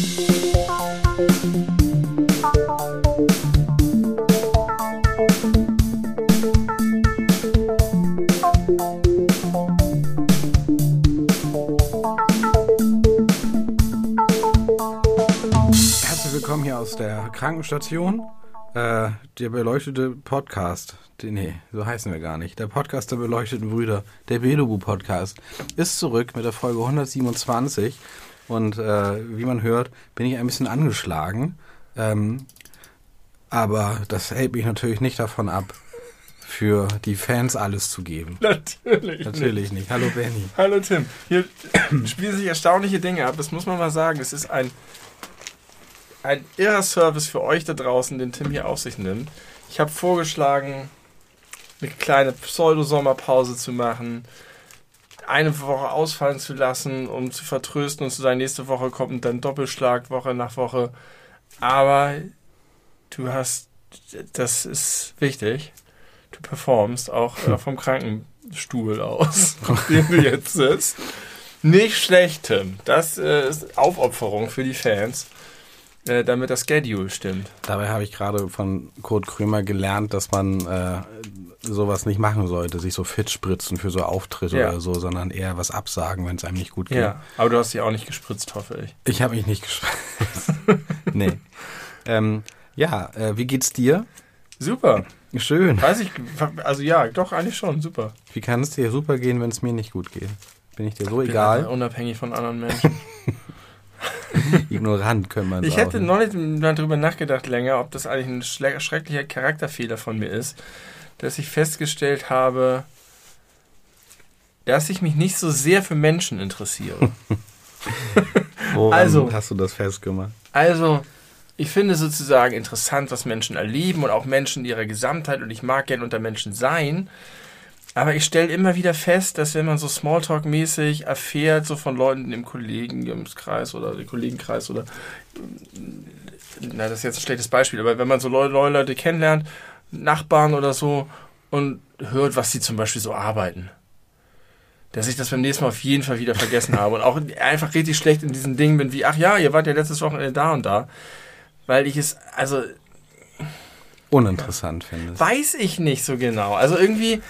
Herzlich willkommen hier aus der Krankenstation. Äh, der beleuchtete Podcast, die, nee, so heißen wir gar nicht. Der Podcast der beleuchteten Brüder, der Belubu Podcast, ist zurück mit der Folge 127. Und äh, wie man hört, bin ich ein bisschen angeschlagen. Ähm, aber das hält mich natürlich nicht davon ab, für die Fans alles zu geben. Natürlich. Natürlich nicht. Hallo Benny. Hallo Tim. Hier spielen sich erstaunliche Dinge ab. Das muss man mal sagen. Es ist ein, ein irrer Service für euch da draußen, den Tim hier auf sich nimmt. Ich habe vorgeschlagen, eine kleine Pseudo-Sommerpause zu machen, eine Woche ausfallen zu lassen, um zu vertrösten und zu sagen, nächste Woche kommt dann Doppelschlag Woche nach Woche. Aber du hast, das ist wichtig, du performst auch äh, vom Krankenstuhl aus, auf dem du jetzt sitzt. Nicht schlecht, Tim. Das äh, ist Aufopferung für die Fans, äh, damit das Schedule stimmt. Dabei habe ich gerade von Kurt Krömer gelernt, dass man äh, sowas nicht machen sollte, sich so fit spritzen für so Auftritte Ja. oder so, sondern eher was absagen, wenn es einem nicht gut geht. Ja, aber du hast dich auch nicht gespritzt, hoffe ich. Ich habe mich nicht gespritzt. nee. Ähm, ja, äh, wie geht's dir? Super. Schön. Weiß ich, also ja, doch, eigentlich schon, super. Wie kann es dir super gehen, wenn es mir nicht gut geht? Bin ich dir so einfach egal? unabhängig von anderen Menschen. Ignorant könnte man Ich sagen. hätte neulich mal drüber nachgedacht länger, ob das eigentlich ein schrecklicher Charakterfehler von mir ist, dass ich festgestellt habe, dass ich mich nicht so sehr für Menschen interessiere. Woran also- hast du das festgemacht? Also, ich finde sozusagen interessant, was Menschen erleben und auch Menschen in ihrer Gesamtheit und ich mag gern unter Menschen sein. Aber ich stelle immer wieder fest, dass wenn man so Smalltalk-mäßig erfährt, so von Leuten im Kollegenkreis oder im Kollegenkreis oder na, das ist jetzt ein schlechtes Beispiel, aber wenn man so Leute, Leute kennenlernt, Nachbarn oder so und hört, was sie zum Beispiel so arbeiten, dass ich das beim nächsten Mal auf jeden Fall wieder vergessen habe und auch einfach richtig schlecht in diesen Dingen bin, wie, ach ja, ihr wart ja letztes Wochenende da und da, weil ich es, also Uninteressant findest. weiß ich nicht so genau. Also irgendwie,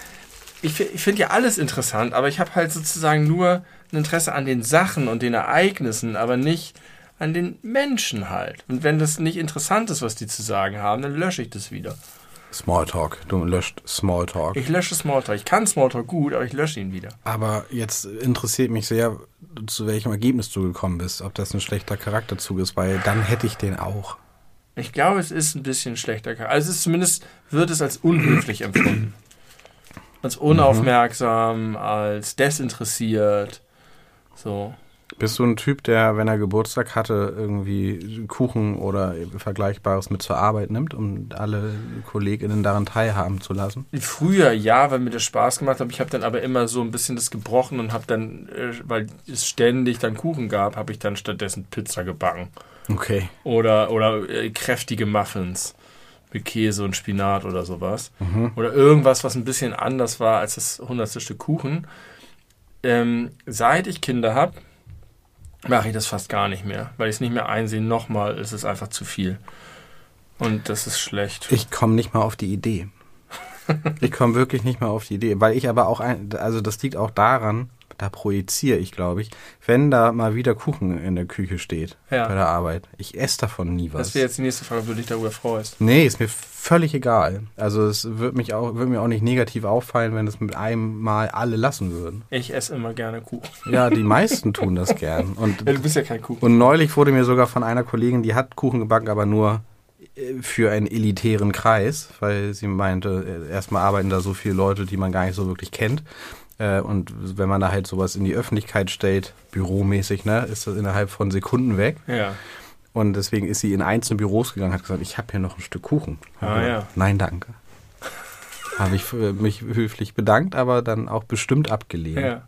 ich, ich finde ja alles interessant, aber ich habe halt sozusagen nur ein Interesse an den Sachen und den Ereignissen, aber nicht an den Menschen halt. Und wenn das nicht interessant ist, was die zu sagen haben, dann lösche ich das wieder. Smalltalk. Du löscht Smalltalk. Ich lösche Smalltalk. Ich kann Smalltalk gut, aber ich lösche ihn wieder. Aber jetzt interessiert mich sehr, zu welchem Ergebnis du gekommen bist. Ob das ein schlechter Charakterzug ist, weil dann hätte ich den auch. Ich glaube, es ist ein bisschen schlechter Charakter. Also zumindest, wird es als unhöflich empfunden. Als unaufmerksam, als desinteressiert. So. Bist du ein Typ, der, wenn er Geburtstag hatte, irgendwie Kuchen oder Vergleichbares mit zur Arbeit nimmt, um alle KollegInnen daran teilhaben zu lassen? Früher ja, weil mir das Spaß gemacht hat. Ich habe dann aber immer so ein bisschen das gebrochen und habe dann, äh, weil es ständig dann Kuchen gab, habe ich dann stattdessen Pizza gebacken. Okay. Oder, oder äh, kräftige Muffins mit Käse und Spinat oder sowas. Oder irgendwas, was ein bisschen anders war als das hundertste Stück Kuchen. Ähm, seit ich Kinder habe, mache ich das fast gar nicht mehr, weil ich es nicht mehr einsehe. Nochmal ist es einfach zu viel. Und das ist schlecht. Ich komme nicht mal auf die Idee. Ich komme wirklich nicht mal auf die Idee, weil ich aber auch, ein, also das liegt auch daran, da projiziere ich, glaube ich, wenn da mal wieder Kuchen in der Küche steht Ja. bei der Arbeit. Ich esse davon nie was. Das wäre jetzt die nächste Frage, ob du dich darüber freust. Nee, ist mir völlig egal. Also es wird mich auch, wird mir auch nicht negativ auffallen, wenn es mit einem Mal alle lassen würden. Ich esse immer gerne Kuchen. Ja, die meisten tun das gern. Und, Ja, du bist ja kein Kuchen. und neulich wurde mir sogar von einer Kollegin, die hat Kuchen gebacken, aber nur äh, für einen elitären Kreis, weil sie meinte, äh, erstmal arbeiten da so viele Leute, die man gar nicht so wirklich kennt. Äh, Und wenn man da halt sowas in die Öffentlichkeit stellt, büromäßig, ne, ist das innerhalb von Sekunden weg. Ja. Und deswegen ist sie in einzelne Büros gegangen, hat gesagt, ich habe hier noch ein Stück Kuchen. Hab Ah, gesagt, ja. Nein, danke. habe ich für mich höflich bedankt, aber dann auch bestimmt abgelehnt, Ja.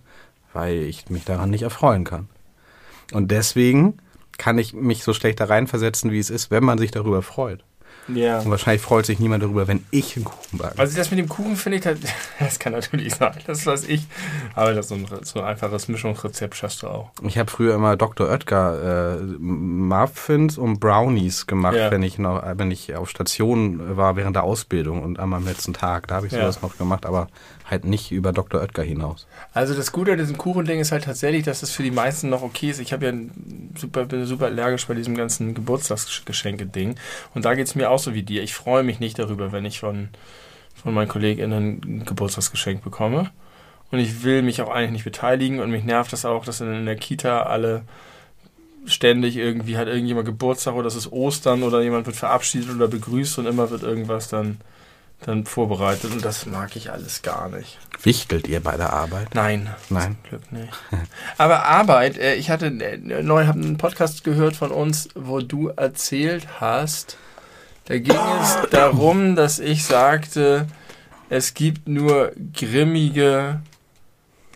weil ich mich daran nicht erfreuen kann. Und deswegen kann ich mich so schlecht da reinversetzen, wie es ist, wenn man sich darüber freut. Ja. Und wahrscheinlich freut sich niemand darüber, wenn ich einen Kuchen backe. Also das mit dem Kuchen finde ich, das kann natürlich sein, das weiß ich. Aber das ist so ein, so ein einfaches Mischungsrezept schaffst du auch. Ich habe früher immer Dr. Oetker äh, Muffins und Brownies gemacht, Ja. wenn ich noch, wenn ich auf Station war während der Ausbildung und an meinem letzten Tag. Da habe ich Ja. sowas noch gemacht, aber halt nicht über Dr. Oetker hinaus. Also das Gute an diesem Kuchending ist halt tatsächlich, dass es für die meisten noch okay ist. Ich habe ja super, bin super allergisch bei diesem ganzen Geburtstagsgeschenke-Ding. Und da geht es mir auch so wie dir. Ich freue mich nicht darüber, wenn ich von, von meinen KollegInnen ein Geburtstagsgeschenk bekomme. Und ich will mich auch eigentlich nicht beteiligen. Und mich nervt das auch, dass in der Kita alle ständig irgendwie hat irgendjemand Geburtstag oder es ist Ostern oder jemand wird verabschiedet oder begrüßt und immer wird irgendwas dann, dann vorbereitet. Und das mag ich alles gar nicht. Wichtelt ihr bei der Arbeit? Nein. Nein. Zum Glück nicht. Aber Arbeit, äh, ich hatte äh, neu hab einen Podcast gehört von uns, wo du erzählt hast, da ging es darum, dass ich sagte, es gibt nur grimmige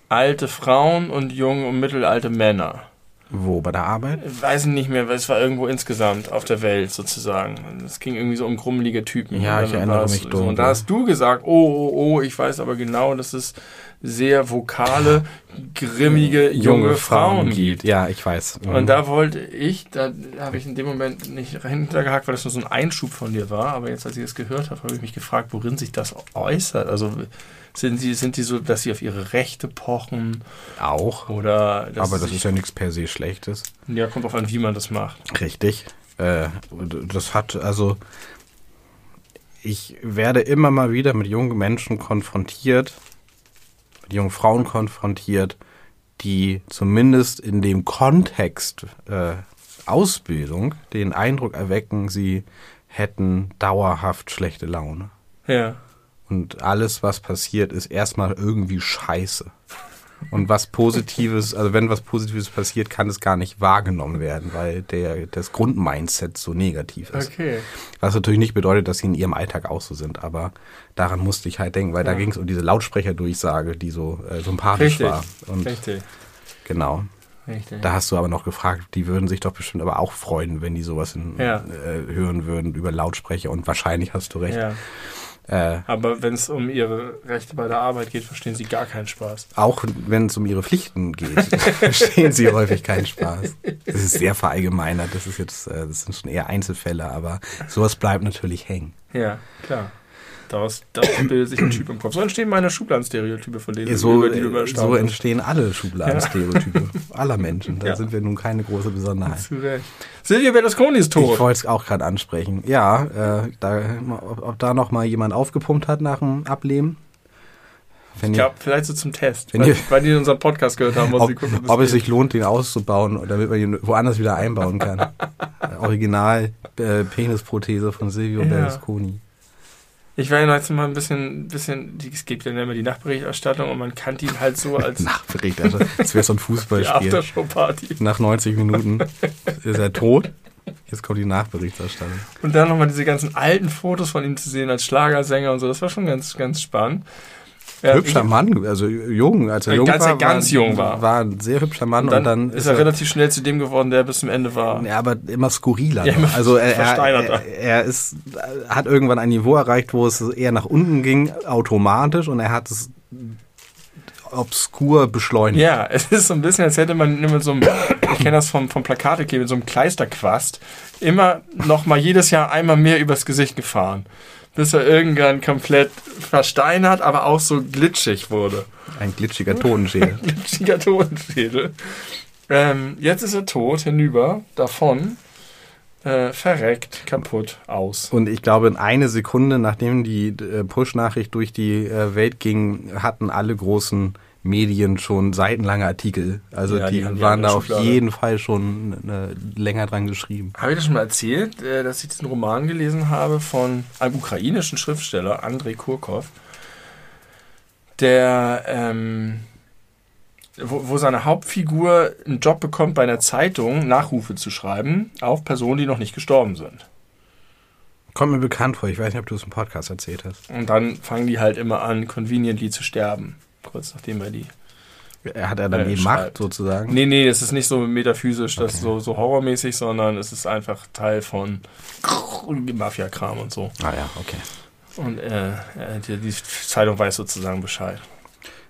alte Frauen und junge und mittelalte Männer. Wo? Bei der Arbeit? Ich weiß nicht mehr, weil es war irgendwo insgesamt auf der Welt sozusagen. Es ging irgendwie so um grummelige Typen. Ja, ich erinnere mich dunkel. Und da hast du gesagt, oh, oh, oh, ich weiß aber genau, dass es sehr vokale, grimmige, junge, Frauen gibt. Ja, ich weiß. Mhm. Und da wollte ich, da habe ich in dem Moment nicht hintergehakt, weil das nur so ein Einschub von dir war. Aber jetzt, als ich es gehört habe, habe ich mich gefragt, worin sich das äußert. Also sind sie, sind die so, dass sie auf ihre Rechte pochen auch. oder Aber das ist ja nichts per se Schlechtes. ja kommt drauf an, wie man das macht. Richtig. Äh, das hat, also, ich werde immer mal wieder mit jungen Menschen konfrontiert, mit jungen Frauen konfrontiert, die zumindest in dem Kontext äh, Ausbildung den Eindruck erwecken, sie hätten dauerhaft schlechte Laune. Ja. Und alles, was passiert, ist erstmal irgendwie scheiße. Und was Positives, also wenn was Positives passiert, kann es gar nicht wahrgenommen werden, weil der, das Grundmindset so negativ ist. Okay. Was natürlich nicht bedeutet, dass sie in ihrem Alltag auch so sind, aber daran musste ich halt denken, weil da Ja. ging es um diese Lautsprecherdurchsage, die so äh, sympathisch Richtig. war. Und Richtig. genau. Richtig. Da hast du aber noch gefragt, die würden sich doch bestimmt aber auch freuen, wenn die sowas in, Ja. äh, hören würden über Lautsprecher und wahrscheinlich hast du recht. ja. Äh, Aber wenn es um ihre Rechte bei der Arbeit geht, verstehen sie gar keinen Spaß. Auch wenn es um ihre Pflichten geht, verstehen sie häufig keinen Spaß. Das ist sehr verallgemeinert, das ist jetzt, äh, das sind schon eher Einzelfälle, aber sowas bleibt natürlich hängen. Ja, klar. Daraus, daraus bildet sich ein Typ im Kopf. So entstehen meine Schubladenstereotype, von denen So, über die du so entstehen alle Schubladenstereotype aller Menschen. Da Ja. sind wir nun keine große Besonderheit. Zu Recht. Silvio Berlusconi ist Ich tot. wollte es auch gerade ansprechen. Ja, äh, da, ob, ob da noch mal jemand aufgepumpt hat nach dem Ableben? Wenn Ich glaube, vielleicht so zum Test. Wenn weil, ihr- weil die unseren Podcast gehört haben, sie ob, gucken, ob es sich lohnt, den auszubauen, damit man ihn woanders wieder einbauen kann. Äh, Original äh, Penisprothese von Silvio Ja. Berlusconi. Ich war ja jetzt mal ein bisschen, bisschen, die- es gibt ja immer die Nachberichterstattung und man kannte ihn halt so als Nachbericht, also das wäre so ein die Fußballspiel. Aftershow-Party. Nach 90 Minuten ist er tot. Jetzt kommt die Nachberichterstattung. Und dann nochmal diese ganzen alten Fotos von ihm zu sehen als Schlagersänger und so, das war schon ganz, ganz spannend. Ja, hübscher Mann, also jung, als er jung als war. er ganz jung war. War ein sehr hübscher Mann Und und dann, dann, ist er relativ schnell zu dem geworden, der bis zum Ende war. Ja, aber immer skurriler. Ja, immer also er, er, er, er ist, hat irgendwann ein Niveau erreicht, wo es eher nach unten ging, automatisch, und er hat es obskur beschleunigt. Ja, es ist so ein bisschen, als hätte man mit so einem, ich kenne das vom, vom Plakatekleben, mit so einem Kleisterquast, immer noch mal jedes Jahr einmal mehr übers Gesicht gefahren. Bis er irgendwann komplett versteinert, aber auch so glitschig wurde. Ein glitschiger Tonenschädel. Glitschiger Tonschädel. Ähm, jetzt ist er tot, hinüber, davon, äh, verreckt, kaputt, aus. Und ich glaube, in eine Sekunde, nachdem die äh, Push-Nachricht durch die äh, Welt ging, hatten alle großen Medien schon seitenlange Artikel. Also Ja, die die, waren da auf Schublade. jeden Fall schon äh, länger dran geschrieben. Habe ich das schon mal erzählt, äh, dass ich diesen Roman gelesen habe von einem ukrainischen Schriftsteller, Andrei Kurkov, der, ähm, wo, wo seine Hauptfigur einen Job bekommt, bei einer Zeitung Nachrufe zu schreiben auf Personen, die noch nicht gestorben sind. Kommt mir bekannt vor. Ich weiß nicht, ob du es im Podcast erzählt hast. Und dann fangen die halt immer an, conveniently zu sterben, kurz nachdem er die Er hat er dann Äh, die schreibt. Macht sozusagen. Nee, nee, es ist nicht so metaphysisch, das Okay. so, so horrormäßig, sondern es ist einfach Teil von Mafia-Kram und so. Ah ja, okay. Und äh, äh, die, die Zeitung weiß sozusagen Bescheid.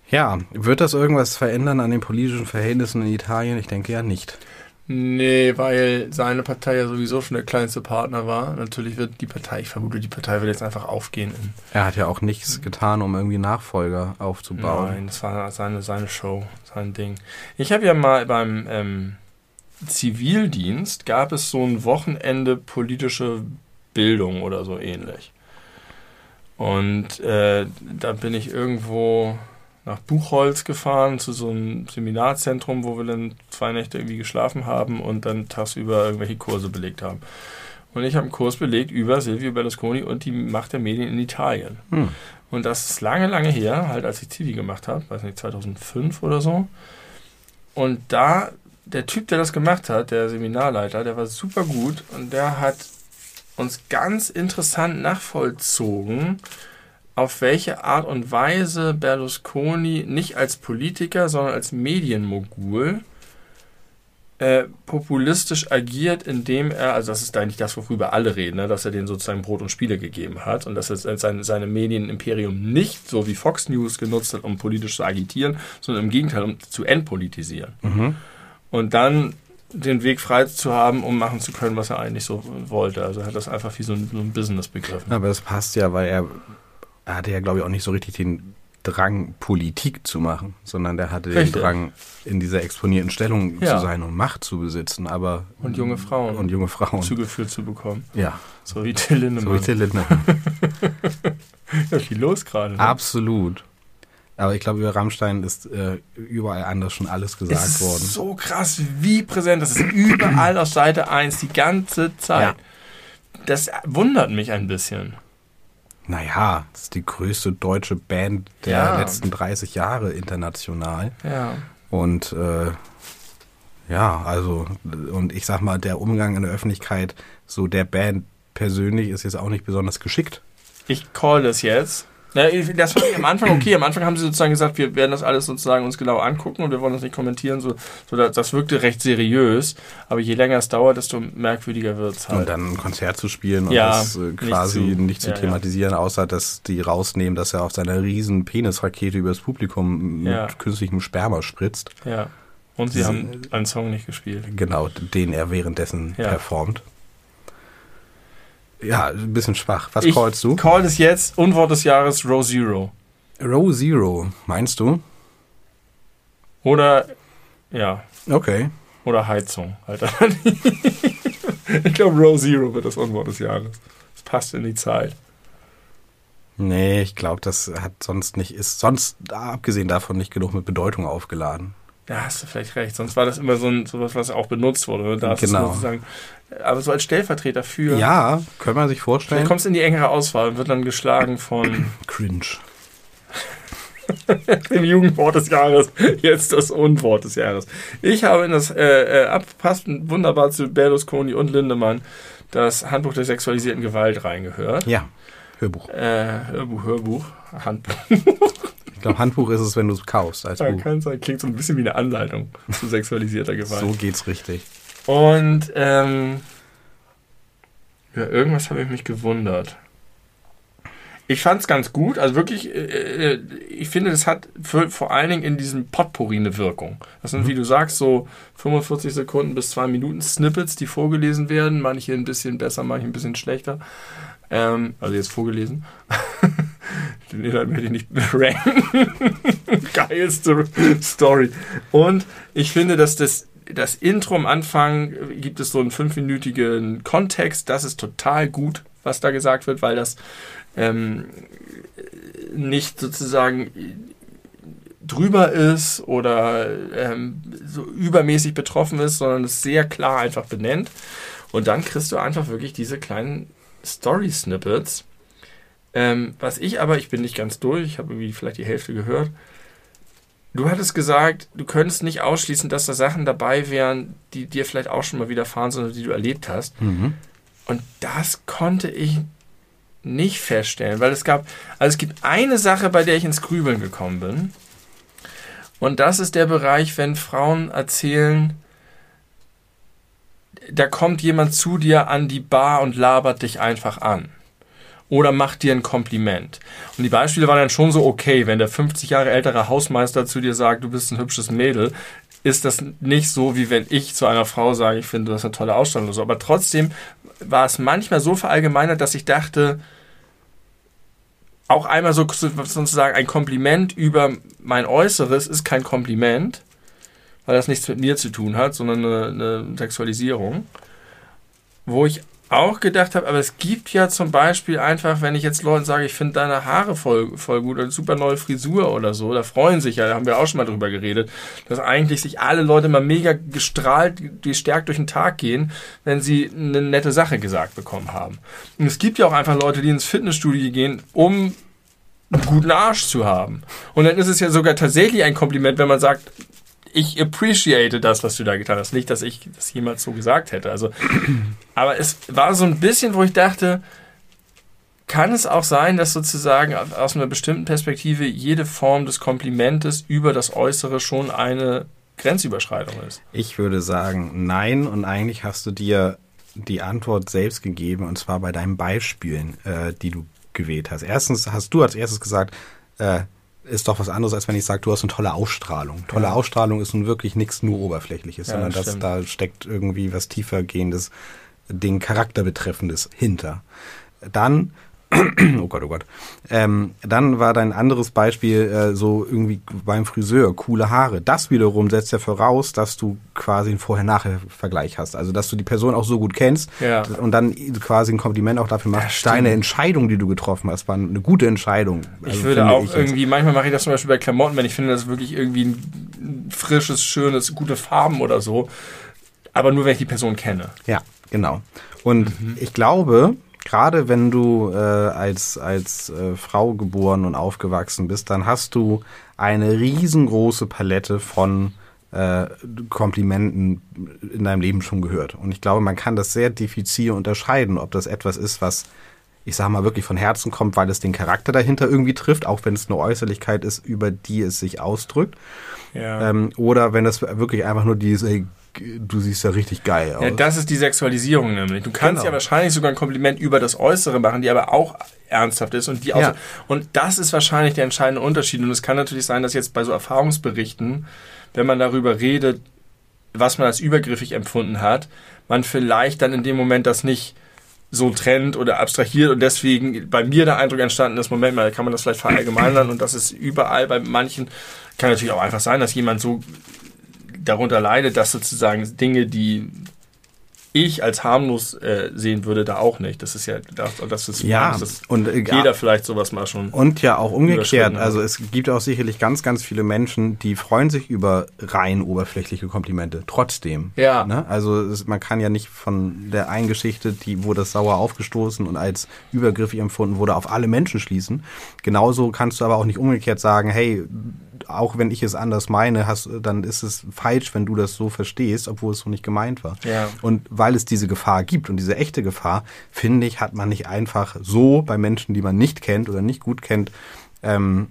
Ja, wird das irgendwas verändern an den politischen Verhältnissen in Italien? Ich denke ja nicht. Nee, weil seine Partei ja sowieso schon der kleinste Partner war. Natürlich wird die Partei, ich vermute, die Partei wird jetzt einfach aufgehen. In, Er hat ja auch nichts getan, um irgendwie Nachfolger aufzubauen. Nein, das war seine, seine Show, sein Ding. Ich habe ja mal beim ähm, Zivildienst gab es so ein Wochenende politische Bildung oder so ähnlich. Und äh, da bin ich irgendwo nach Buchholz gefahren zu so einem Seminarzentrum, wo wir dann zwei Nächte irgendwie geschlafen haben und dann tagsüber irgendwelche Kurse belegt haben. Und ich habe einen Kurs belegt über Silvio Berlusconi und die Macht der Medien in Italien. Hm. Und das ist lange, lange her, halt als ich Zivi gemacht habe, weiß nicht, 2005 oder so. Und da, der Typ, der das gemacht hat, der Seminarleiter, der war super gut und der hat uns ganz interessant nachvollzogen, auf welche Art und Weise Berlusconi nicht als Politiker, sondern als Medienmogul äh, populistisch agiert, indem er, also das ist eigentlich das, worüber alle reden, ne, dass er denen sozusagen Brot und Spiele gegeben hat und dass er seine, seine Medienimperium nicht so wie Fox News genutzt hat, um politisch zu agitieren, sondern im Gegenteil, um zu entpolitisieren. Mhm. Und dann den Weg frei zu haben, um machen zu können, was er eigentlich so wollte. Also er hat das einfach wie so ein, so ein Business begriffen. Aber das passt ja, weil er, er hatte ja, glaube ich, auch nicht so richtig den Drang, Politik zu machen, sondern der hatte Richtig. den Drang, in dieser exponierten Stellung Ja. zu sein und Macht zu besitzen. Aber Und junge Frauen. und junge Frauen. zugeführt zu bekommen. ja, So wie Till so Lindemann. wie Till Lindemann. ja, viel los gerade. ne? Absolut. Aber ich glaube, über Rammstein ist äh, überall anders schon alles gesagt es ist worden. so krass, wie präsent. Das ist überall auf Seite 1 die ganze Zeit. Das wundert mich ein bisschen. Naja, das ist die größte deutsche Band der Ja. letzten 30 Jahre international. Ja. Und äh, ja, also, und ich sag mal, der Umgang in der Öffentlichkeit so der Band persönlich ist jetzt auch nicht besonders geschickt. Ich call das jetzt. Ich- Das fand ich am Anfang okay. Am Anfang haben sie sozusagen gesagt, wir werden das alles sozusagen uns genau angucken und wir wollen das nicht kommentieren. So, so das, das wirkte recht seriös. Aber je länger es dauert, desto merkwürdiger wird es Und halt. dann ein Konzert zu spielen und Ja, das äh, nicht quasi zu- nicht zu, ja, ja. thematisieren, außer dass die rausnehmen, dass er auf seiner riesen Penisrakete übers Publikum mit Ja. künstlichem Sperma spritzt. Ja. Und sie haben einen Song nicht gespielt. Genau, den er währenddessen Ja. performt. Ja, ein bisschen schwach. Was ich callst du? call es jetzt Unwort des Jahres Row Zero. Row Zero, meinst du? Oder, ja, Okay. oder Heizung. Halt. ich glaube, Row Zero wird das Unwort des Jahres. Es passt in die Zeit. Nee, ich glaube, das hat sonst nicht, ist sonst, abgesehen davon, nicht genug mit Bedeutung aufgeladen. Da hast du vielleicht recht. Sonst war das immer so ein, sowas, was auch benutzt wurde. Da Genau. sozusagen, aber so als Stellvertreter für. Ja, können wir sich vorstellen. kommst du in die engere Auswahl und wird dann geschlagen von Cringe. dem Jugendwort des Jahres. Jetzt das Unwort des Jahres. Ich habe in das, äh, äh, abpasst wunderbar zu Berlusconi und Lindemann, das Handbuch der sexualisierten Gewalt reingehört. Ja, Hörbuch. Äh, Hörbuch, Hörbuch, Handbuch. Ich glaube, Handbuch ist es, wenn du es kaufst als Ja, Buch. kann sein. Klingt so ein bisschen wie eine Anleitung zu sexualisierter Gewalt. So geht's richtig. Und ähm, ja, irgendwas habe ich mich gewundert. Ich fand es ganz gut, also wirklich, äh, äh, ich finde, das hat für, vor allen Dingen in diesem Potpourri eine Wirkung. Das sind, wie du sagst, so 45 Sekunden bis 2 Minuten Snippets, die vorgelesen werden, manche ein bisschen besser, manche ein bisschen schlechter. Ähm, also jetzt vorgelesen. Den Inhalt möchte ich nicht ranken. Geilste Story. Und ich finde, dass das, das Intro am Anfang äh, gibt es so einen fünfminütigen Kontext. Das ist total gut, was da gesagt wird, weil das ähm, nicht sozusagen drüber ist oder ähm, so übermäßig betroffen ist, sondern es sehr klar einfach benennt. Und dann kriegst du einfach wirklich diese kleinen Story-Snippets. Ähm, was ich aber, ich bin nicht ganz durch, ich habe irgendwie vielleicht die Hälfte gehört. Du hattest gesagt, du könntest nicht ausschließen, dass da Sachen dabei wären, die dir vielleicht auch schon mal widerfahren sind oder die du erlebt hast. Mhm. Und das konnte ich nicht feststellen, weil es gab, also es gibt eine Sache, bei der ich ins Grübeln gekommen bin. Und das ist der Bereich, wenn Frauen erzählen, da kommt jemand zu dir an die Bar und labert dich einfach an. Oder macht dir ein Kompliment. Und die Beispiele waren dann schon so okay, wenn der 50 Jahre ältere Hausmeister zu dir sagt, du bist ein hübsches Mädel, ist das nicht so, wie wenn ich zu einer Frau sage, ich finde, du hast eine tolle Ausstrahlung oder so. Aber trotzdem war es manchmal so verallgemeinert, dass ich dachte, auch einmal so sozusagen ein Kompliment über mein Äußeres ist kein Kompliment, weil das nichts mit mir zu tun hat, sondern eine, eine Sexualisierung. Wo ich auch gedacht habe, aber es gibt ja zum Beispiel einfach, wenn ich jetzt Leuten sage, ich finde deine Haare voll, voll gut oder super neue Frisur oder so, da freuen sich ja, da haben wir auch schon mal drüber geredet, dass eigentlich sich alle Leute mal mega gestrahlt, gestärkt durch den Tag gehen, wenn sie eine nette Sache gesagt bekommen haben. Und es gibt ja auch einfach Leute, die ins Fitnessstudio gehen, um einen guten Arsch zu haben. Und dann ist es ja sogar tatsächlich ein Kompliment, wenn man sagt, ich appreciate das, was du da getan hast. Nicht, dass ich das jemals so gesagt hätte. Also, aber es war so ein bisschen, wo ich dachte, kann es auch sein, dass sozusagen aus einer bestimmten Perspektive jede Form des Komplimentes über das Äußere schon eine Grenzüberschreitung ist? Ich würde sagen, nein. Und eigentlich hast du dir die Antwort selbst gegeben, und zwar bei deinen Beispielen, äh, die du gewählt hast. Erstens hast du als erstes gesagt, äh, ist doch was anderes, als wenn ich sage, du hast eine tolle Ausstrahlung. Tolle ja. Ausstrahlung ist nun wirklich nichts nur Oberflächliches, ja, sondern das, das da steckt irgendwie was tiefergehendes, den Charakter betreffendes hinter. Dann oh Gott, oh Gott. Ähm, dann war dein anderes Beispiel äh, so irgendwie beim Friseur, coole Haare. Das wiederum setzt ja voraus, dass du quasi einen Vorher-Nachher-Vergleich hast. Also, dass du die Person auch so gut kennst ja. und dann quasi ein Kompliment auch dafür machst. Ja, Deine Entscheidung, die du getroffen hast, war eine gute Entscheidung. Also, ich würde auch ich irgendwie, manchmal mache ich das zum Beispiel bei Klamotten, wenn ich finde, das ist wirklich irgendwie ein frisches, schönes, gute Farben oder so. Aber nur, wenn ich die Person kenne. Ja, genau. Und mhm. ich glaube, gerade wenn du äh, als, als äh, Frau geboren und aufgewachsen bist, dann hast du eine riesengroße Palette von äh, Komplimenten in deinem Leben schon gehört. Und ich glaube, man kann das sehr diffizil unterscheiden, ob das etwas ist, was ich sag mal, wirklich von Herzen kommt, weil es den Charakter dahinter irgendwie trifft, auch wenn es eine Äußerlichkeit ist, über die es sich ausdrückt. Ja. Ähm, oder wenn es wirklich einfach nur dieses, ey, du siehst ja richtig geil aus. Ja, das ist die Sexualisierung nämlich. Du kannst genau. ja wahrscheinlich sogar ein Kompliment über das Äußere machen, die aber auch ernsthaft ist und die auch. Ja. Und das ist wahrscheinlich der entscheidende Unterschied. Und es kann natürlich sein, dass jetzt bei so Erfahrungsberichten, wenn man darüber redet, was man als übergriffig empfunden hat, man vielleicht dann in dem Moment das nicht so trennt oder abstrahiert und deswegen bei mir der Eindruck entstanden ist, Moment mal, kann man das vielleicht verallgemeinern und das ist überall bei manchen, kann natürlich auch einfach sein, dass jemand so darunter leidet, dass sozusagen Dinge, die ich als harmlos äh, sehen würde, da auch nicht. Das ist ja, das, das ist ja das und äh, jeder vielleicht sowas mal schon. Und ja auch umgekehrt. Also es gibt auch sicherlich ganz, ganz viele Menschen, die freuen sich über rein oberflächliche Komplimente. Trotzdem. Ja. Ne? Also es, man kann ja nicht von der einen Geschichte, die wurde sauer aufgestoßen und als übergriffig empfunden wurde, auf alle Menschen schließen. Genauso kannst du aber auch nicht umgekehrt sagen, hey, auch wenn ich es anders meine, hast, dann ist es falsch, wenn du das so verstehst, obwohl es so nicht gemeint war. Ja. Und weil es diese Gefahr gibt und diese echte Gefahr, finde ich, hat man nicht einfach so bei Menschen, die man nicht kennt oder nicht gut kennt, ähm,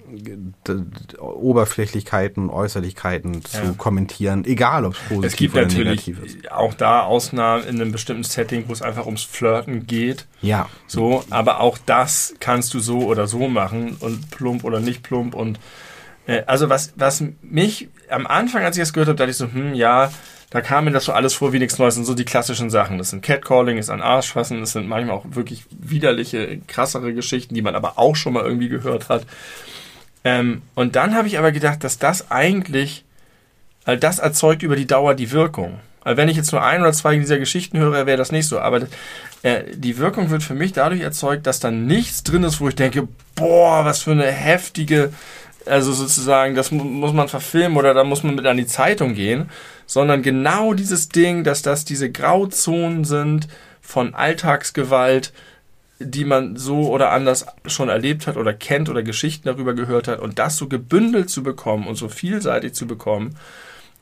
Oberflächlichkeiten, Äußerlichkeiten ja. zu kommentieren, egal ob es positiv oder negativ ist. Es gibt natürlich auch da Ausnahmen in einem bestimmten Setting, wo es einfach ums Flirten geht. Ja. So, aber auch das kannst du so oder so machen und plump oder nicht plump und also was, was mich am Anfang, als ich das gehört habe, dachte ich so, hm, ja, da kam mir das so alles vor wie nichts Neues. Das sind so die klassischen Sachen. Das sind Catcalling, ist ein Arschfassen, das sind manchmal auch wirklich widerliche, krassere Geschichten, die man aber auch schon mal irgendwie gehört hat. Ähm, und dann habe ich aber gedacht, dass das eigentlich, weil das erzeugt über die Dauer die Wirkung. Weil wenn ich jetzt nur ein oder zwei dieser Geschichten höre, wäre das nicht so. Aber äh, die Wirkung wird für mich dadurch erzeugt, dass da nichts drin ist, wo ich denke, boah, was für eine heftige also sozusagen, das muss man verfilmen oder da muss man mit an die Zeitung gehen, sondern genau dieses Ding, dass das diese Grauzonen sind von Alltagsgewalt, die man so oder anders schon erlebt hat oder kennt oder Geschichten darüber gehört hat. Und das so gebündelt zu bekommen und so vielseitig zu bekommen,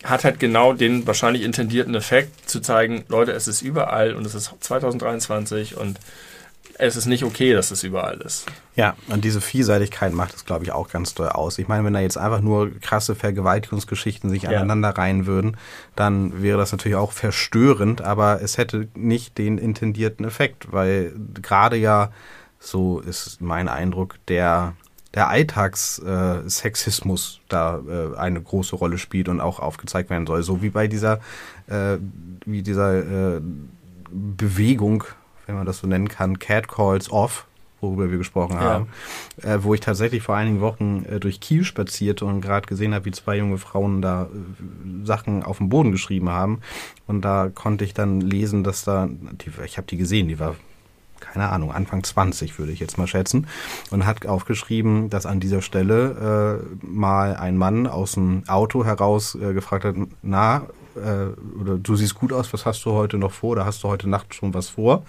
hat halt genau den wahrscheinlich intendierten Effekt zu zeigen, Leute, es ist überall und es ist 2023 und es ist nicht okay, dass es überall ist. Ja, und diese Vielseitigkeit macht es, glaube ich, auch ganz doll aus. Ich meine, wenn da jetzt einfach nur krasse Vergewaltigungsgeschichten sich Ja. aneinander reihen würden, dann wäre das natürlich auch verstörend, aber es hätte nicht den intendierten Effekt, weil gerade ja, so ist mein Eindruck, der, der Alltagssexismus äh, da äh, eine große Rolle spielt und auch aufgezeigt werden soll. So wie bei dieser, äh, wie dieser äh, Bewegung, wenn man das so nennen kann, Cat Calls Off, worüber wir gesprochen Ja. haben, äh, wo ich tatsächlich vor einigen Wochen äh, durch Kiel spazierte und gerade gesehen habe, wie zwei junge Frauen da äh, Sachen auf dem Boden geschrieben haben. Und da konnte ich dann lesen, dass da, die, ich habe die gesehen, die war keine Ahnung, Anfang 20 würde ich jetzt mal schätzen, und hat aufgeschrieben, dass an dieser Stelle äh, mal ein Mann aus dem Auto heraus äh, gefragt hat, na, äh, oder du siehst gut aus, was hast du heute noch vor, oder hast du heute Nacht schon was vor?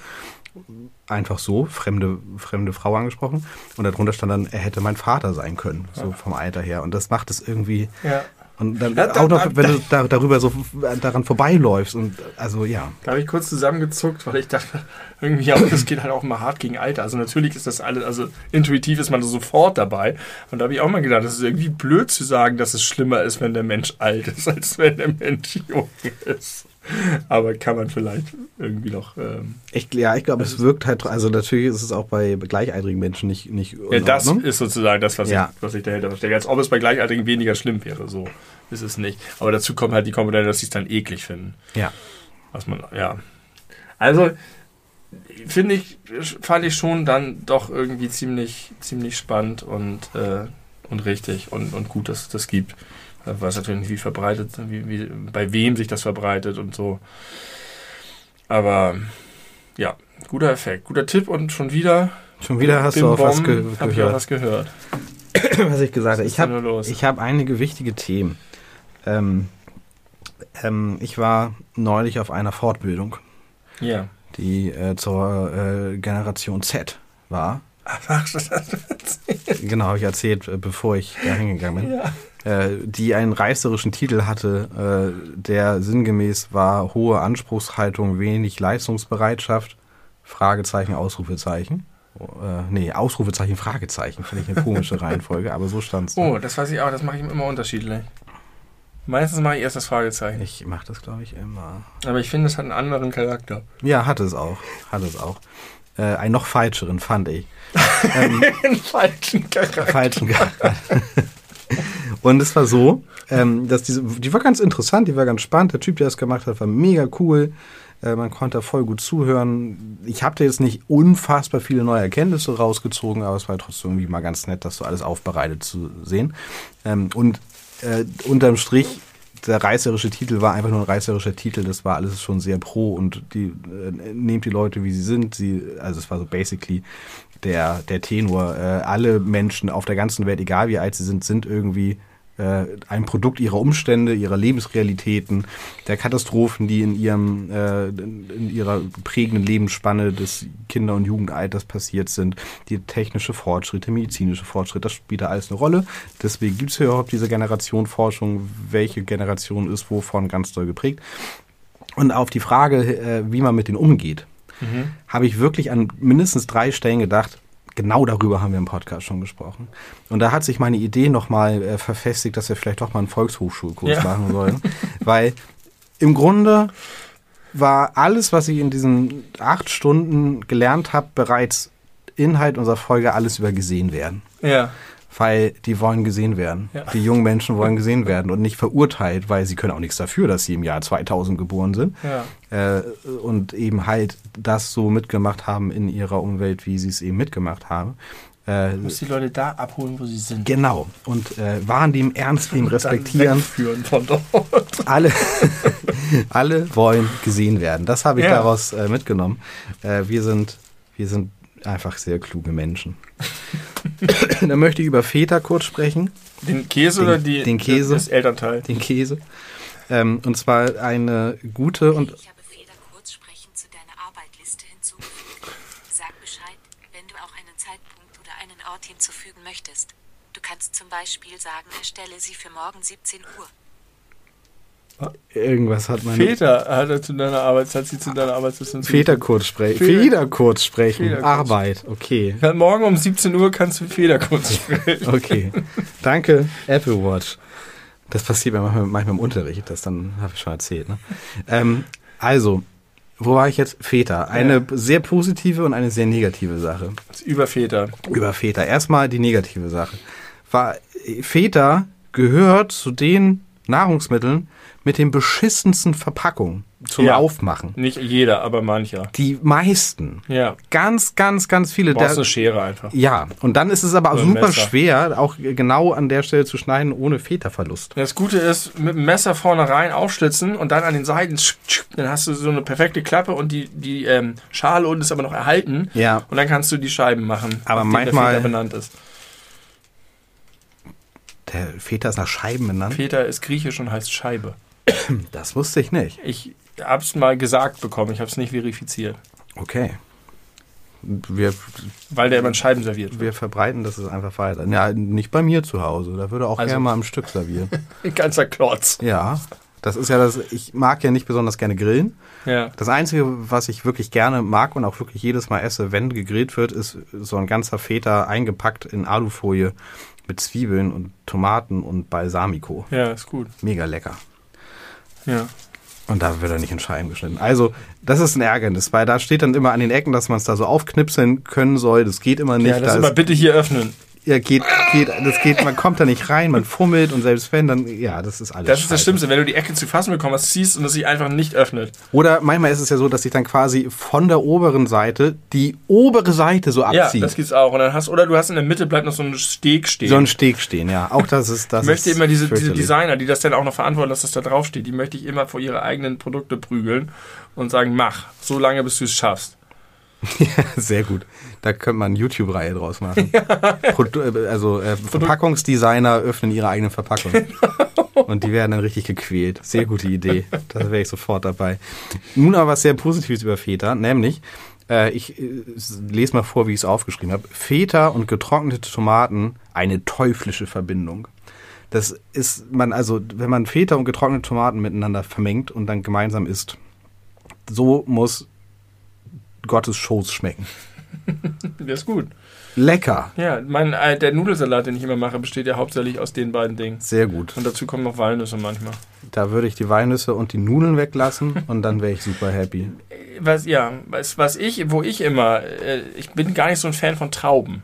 Einfach so, fremde, fremde Frau angesprochen. Und darunter stand dann, er hätte mein Vater sein können, so vom Alter her. Und das macht es irgendwie. Ja. Und dann Ja, da- auch noch, wenn du da, darüber so daran vorbeiläufst und also ja. Da habe ich kurz zusammengezuckt, weil ich dachte, irgendwie auch, das geht halt auch mal hart gegen Alter. Also natürlich ist das alles, also intuitiv ist man sofort dabei. Und da habe ich auch mal gedacht, das ist irgendwie blöd zu sagen, dass es schlimmer ist, wenn der Mensch alt ist, als wenn der Mensch jung ist. Aber kann man vielleicht irgendwie noch. Ähm, Ich, ja, ich glaube, es wirkt halt, also natürlich ist es auch bei gleichaltrigen Menschen nicht, nicht ja, das ist sozusagen das, was, Ja. ich, was ich dahinter verstecke. Als ob es bei Gleichaltrigen weniger schlimm wäre. So ist es nicht. Aber dazu kommt halt die Komponente, dass sie es dann eklig finden. Ja. Was man, ja. Also, finde ich, fand ich schon dann doch irgendwie ziemlich, ziemlich spannend und, äh, und richtig und, und gut, dass es das gibt. Äh, Weiß natürlich nicht, wie verbreitet, wie, wie, bei wem sich das verbreitet und so. Aber ja, guter Effekt, guter Tipp und schon wieder. Schon wieder hast du auch was ge hab ich auch gehört, was gehört. was ich gesagt habe. Ich habe ich hab einige wichtige Themen. Ähm, ähm, ich war neulich auf einer Fortbildung, Ja. die äh, zur äh, Generation Z war. Ach, das hast du erzählt. Genau, habe ich erzählt, äh, bevor ich da hingegangen bin. Ja. Äh, die einen reißerischen Titel hatte, äh, der sinngemäß war hohe Anspruchshaltung, wenig Leistungsbereitschaft, Fragezeichen, Ausrufezeichen. Äh, nee, Ausrufezeichen, Fragezeichen, finde ich eine komische Reihenfolge, aber so stand es. Oh, das weiß ich auch, das mache ich immer unterschiedlich. Meistens mache ich erst das Fragezeichen. Ich mache das, glaube ich, immer. Aber ich finde, es hat einen anderen Charakter. Ja, hat es auch. Hat es auch. Äh, einen noch falscheren, fand ich. Einen falschen Charakter. falschen Charakter. Und es war so, ähm, dass diese, die war ganz interessant, die war ganz spannend. Der Typ, der das gemacht hat, war mega cool. Äh, man konnte da voll gut zuhören. Ich habe da jetzt nicht unfassbar viele neue Erkenntnisse rausgezogen, aber es war trotzdem irgendwie mal ganz nett, das so alles aufbereitet zu sehen. Ähm, und äh, unterm Strich, der reißerische Titel war einfach nur ein reißerischer Titel. Das war alles schon sehr pro und die äh, nehmt die Leute, wie sie sind. Sie, also es war so basically der, der Tenor. Äh, alle Menschen auf der ganzen Welt, egal wie alt sie sind, sind irgendwie äh, ein Produkt ihrer Umstände, ihrer Lebensrealitäten, der Katastrophen, die in ihrem äh, in ihrer prägenden Lebensspanne des Kinder- und Jugendalters passiert sind, die technische Fortschritte, medizinische Fortschritte, das spielt da alles eine Rolle. Deswegen gibt es ja überhaupt diese Generation Forschung, welche Generation ist wovon ganz doll geprägt. Und auf die Frage, äh, wie man mit denen umgeht, Mhm. habe ich wirklich an mindestens drei Stellen gedacht, genau darüber haben wir im Podcast schon gesprochen. Und da hat sich meine Idee nochmal äh, verfestigt, dass wir vielleicht doch mal einen Volkshochschulkurs Ja. machen sollen. Weil im Grunde war alles, was ich in diesen acht Stunden gelernt habe, bereits Inhalt unserer Folge alles über gesehen werden. Ja. Weil die wollen gesehen werden. Ja. Die jungen Menschen wollen gesehen werden und nicht verurteilt, weil sie können auch nichts dafür, dass sie im Jahr 2000 geboren sind Ja. äh, und eben halt das so mitgemacht haben in ihrer Umwelt, wie sie es eben mitgemacht haben. Äh, Du musst die Leute da abholen, wo sie sind. genau. Und äh, wahrnehmen, ernst nehmen, respektieren. wegführen von dort. Alle, alle wollen gesehen werden. Das habe ich Ja. daraus äh, mitgenommen. Äh, wir, sind, wir sind einfach sehr kluge Menschen. Dann möchte ich über Väter kurz sprechen. Den Käse Den- oder die, den Käse. das Elternteil? Den Käse. Ähm, und zwar eine gute und Ich habe Feder Kurzsprechen zu deiner Arbeitliste hinzugefügt. Sag Bescheid, wenn du auch einen Zeitpunkt oder einen Ort hinzufügen möchtest. Du kannst zum Beispiel sagen, erstelle sie für morgen 17 Uhr. Irgendwas hat man. Väter hat er zu deiner Arbeit, hat sie zu deiner Arbeitsliste Väter kurz sprechen. Väter kurz sprechen. Arbeit. Okay. Morgen um 17 Uhr kannst du Feder kurz sprechen. Okay. Danke, Apple Watch. Das passiert mir manchmal, manchmal im Unterricht. Das dann habe ich schon erzählt. Ne? Ähm, also, wo war ich jetzt? Väter. Eine Ja. sehr positive und eine sehr negative Sache. Über Väter. über Väter. Erstmal die negative Sache. War, Väter gehört zu den Nahrungsmitteln mit den beschissensten Verpackungen zum Ja. Aufmachen. Nicht jeder, aber mancher. Die meisten. Ja. Ganz, ganz, ganz viele. Du brauchst Der- eine Schere einfach. ja, und dann ist es aber ein super Messer. schwer, auch genau an der Stelle zu schneiden, ohne Väterverlust. Das Gute ist, mit dem Messer vorne rein aufschlitzen und dann an den Seiten, dann hast du so eine perfekte Klappe und die, die ähm, Schale unten ist aber noch erhalten. Ja. Und dann kannst du die Scheiben machen, Aber manchmal- der Väter benannt ist. Der Väter ist nach Scheiben benannt. Väter ist griechisch und heißt Scheibe. Das wusste ich nicht. Ich hab's mal gesagt bekommen, ich hab's nicht verifiziert. Okay. Wir, Weil der immer in Scheiben serviert wird. wir verbreiten das ist einfach weiter. Ja, nicht bei mir zu Hause. Da würde auch Also- gerne mal am Stück servieren. Ein ganzer Klotz. Ja, das ist ja das, ich mag ja nicht besonders gerne grillen. Ja. Das Einzige, was ich wirklich gerne mag und auch wirklich jedes Mal esse, wenn gegrillt wird, ist so ein ganzer Feta eingepackt in Alufolie mit Zwiebeln und Tomaten und Balsamico. Ja, ist gut. Mega lecker. Ja. Und da wird er nicht in Scheiben geschnitten. Also, das ist ein Ärgernis, weil da steht dann immer an den Ecken, dass man es da so aufknipseln können soll. Das geht immer nicht. ja, das da immer bitte hier öffnen. Ja, geht, geht, das geht, man kommt da nicht rein, man fummelt und selbst wenn, dann, ja, das ist alles. Das ist das. Schlimmste, wenn du die Ecke zu fassen bekommen hast, ziehst und es sich einfach nicht öffnet. Oder manchmal ist es ja so, dass sich dann quasi von der oberen Seite die obere Seite so Ja, abzieht. das gibt's auch. Und dann hast, oder du hast in der Mitte bleibt noch so ein Steg stehen. so ein Steg stehen, ja. Auch das ist das. ich möchte immer diese, diese. Designer, die das dann auch noch verantworten, dass das da draufsteht, die möchte ich immer vor ihre eigenen Produkte prügeln und sagen, mach, so lange bis du es schaffst. Sehr gut. Da könnte man eine YouTube-Reihe draus machen. Produ äh, also äh, Verpackungsdesigner öffnen ihre eigenen Verpackungen. Und die werden dann richtig gequält. Sehr gute Idee. Da wäre ich sofort dabei. Nun aber was sehr Positives über Feta, nämlich, äh, ich äh, lese mal vor, wie ich es aufgeschrieben habe. Feta und getrocknete Tomaten, eine teuflische Verbindung. Das ist man, also, wenn man Feta und getrocknete Tomaten miteinander vermengt und dann gemeinsam isst, so muss Gottes Schoß schmecken. Der ist gut. Lecker. Ja, mein, äh, der Nudelsalat, den ich immer mache, besteht ja hauptsächlich aus den beiden Dingen. Sehr gut. Und dazu kommen noch Walnüsse manchmal. Da würde ich die Walnüsse und die Nudeln weglassen und dann wäre ich super happy. Was, ja, was, was ich, wo ich immer, äh, ich bin gar nicht so ein Fan von Trauben.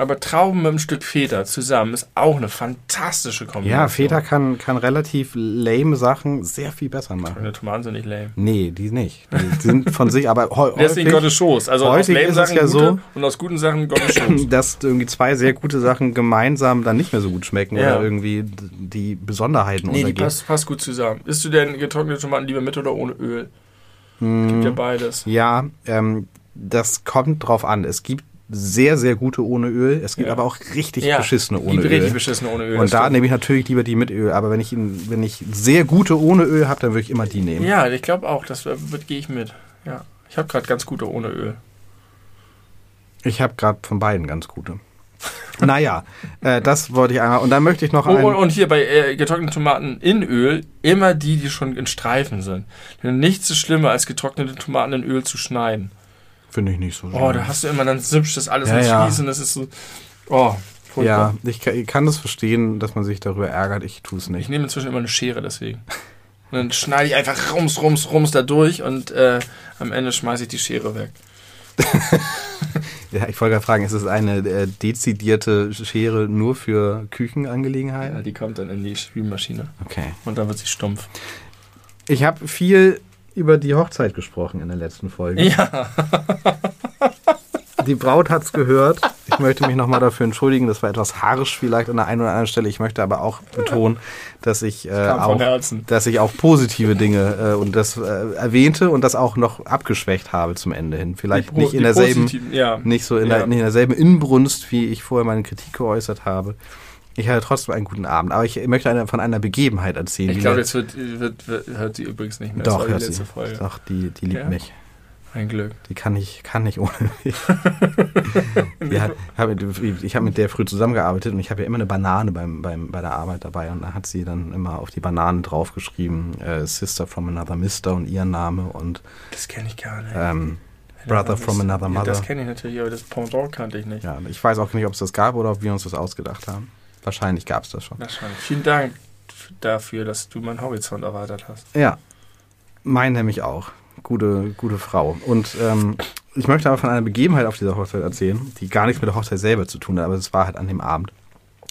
Aber Trauben mit einem Stück Feta zusammen ist auch eine fantastische Kombination. Ja, Feta kann, kann relativ lame Sachen sehr viel besser machen. Meine Tomaten sind nicht lame. Nee, die nicht. Die sind von sich, aber heu- Deswegen häufig, Gottes Schoß. Also aus häufig lame ist es Sachen ja gute so- und aus guten Sachen Gottes Schoß. dass irgendwie zwei sehr gute Sachen gemeinsam dann nicht mehr so gut schmecken Ja. oder irgendwie die Besonderheiten nee, untergehen. passt, passt gut zusammen. Isst du denn getrocknete Tomaten lieber mit oder ohne Öl? Hm. Gibt ja beides. Ja, ähm, das kommt drauf an. Es gibt sehr, sehr gute ohne Öl. Es gibt Ja. aber auch richtig Ja, beschissene ohne Öl. richtig beschissene ohne Öl. Und da stimmt. nehme ich natürlich lieber die mit Öl. Aber wenn ich, wenn ich sehr gute ohne Öl habe, dann würde ich immer die nehmen. Ja, ich glaube auch, das gehe ich mit. Ja. Ich habe gerade ganz gute ohne Öl. Ich habe gerade von beiden ganz gute. naja, äh, das wollte ich einmal. Und dann möchte ich noch Oh, ein. und, und hier bei äh, getrockneten Tomaten in Öl immer die, die schon in Streifen sind. Denn nichts ist schlimmer, als getrocknete Tomaten in Öl zu schneiden. Finde ich nicht so Oh, da hast du immer, dann zipscht das alles Ja, ins ja. Schließen. Das ist so. Oh, furchtbar. Ja, ich kann, ich kann das verstehen, dass man sich darüber ärgert. Ich tue es Ich nicht. nehme inzwischen immer eine Schere deswegen. Und dann schneide ich einfach rums, rums, rums da durch und äh, am Ende schmeiße ich die Schere weg. Ja, ich wollte gerade fragen, ist es eine äh, dezidierte Schere nur für Ja, Küchenangelegenheiten? die kommt dann in die Spülmaschine Okay. und dann wird sie stumpf. Ich habe viel über die Hochzeit gesprochen in der letzten Folge. Ja, Die Braut hat's gehört. Ich möchte mich nochmal dafür entschuldigen. Das war etwas harsch vielleicht an der einen oder anderen Stelle. Ich möchte aber auch betonen, dass ich, äh, auch, dass ich auch positive Dinge äh, und das äh, erwähnte und das auch noch abgeschwächt habe zum Ende hin. Vielleicht nicht in derselben, ja. nicht so in, Ja. der, nicht in derselben Inbrunst, wie ich vorher meine Kritik geäußert habe. Ich hatte trotzdem einen guten Abend. Aber ich möchte eine, von einer Begebenheit erzählen. Ich glaube, jetzt wird, wird, wird, hört sie übrigens nicht mehr. doch, hört die sie. Folge. Doch, die, die liebt Ja. mich. Ein Glück. Die kann ich, kann nicht ohne mich. Hat, hab, ich habe mit der früh zusammengearbeitet und ich habe ja immer eine Banane beim, beim, bei der Arbeit dabei und da hat sie dann immer auf die Bananen draufgeschrieben, äh, Sister from Another Mister und ihr Name und Das kenne ich gar nicht. ähm, Brother from Another Ja, Mother. das kenne ich natürlich, aber das Pendant kannte ich nicht. Ja, ich weiß auch nicht, ob es das gab oder ob wir uns das ausgedacht haben. Wahrscheinlich gab es das schon. Wahrscheinlich. Vielen Dank dafür, dass du meinen Horizont erweitert hast. Ja, mein nämlich auch. Gute, gute Frau. Und ähm, ich möchte aber von einer Begebenheit auf dieser Hochzeit erzählen, die gar nichts mit der Hochzeit selber zu tun hat, aber es war halt an dem Abend.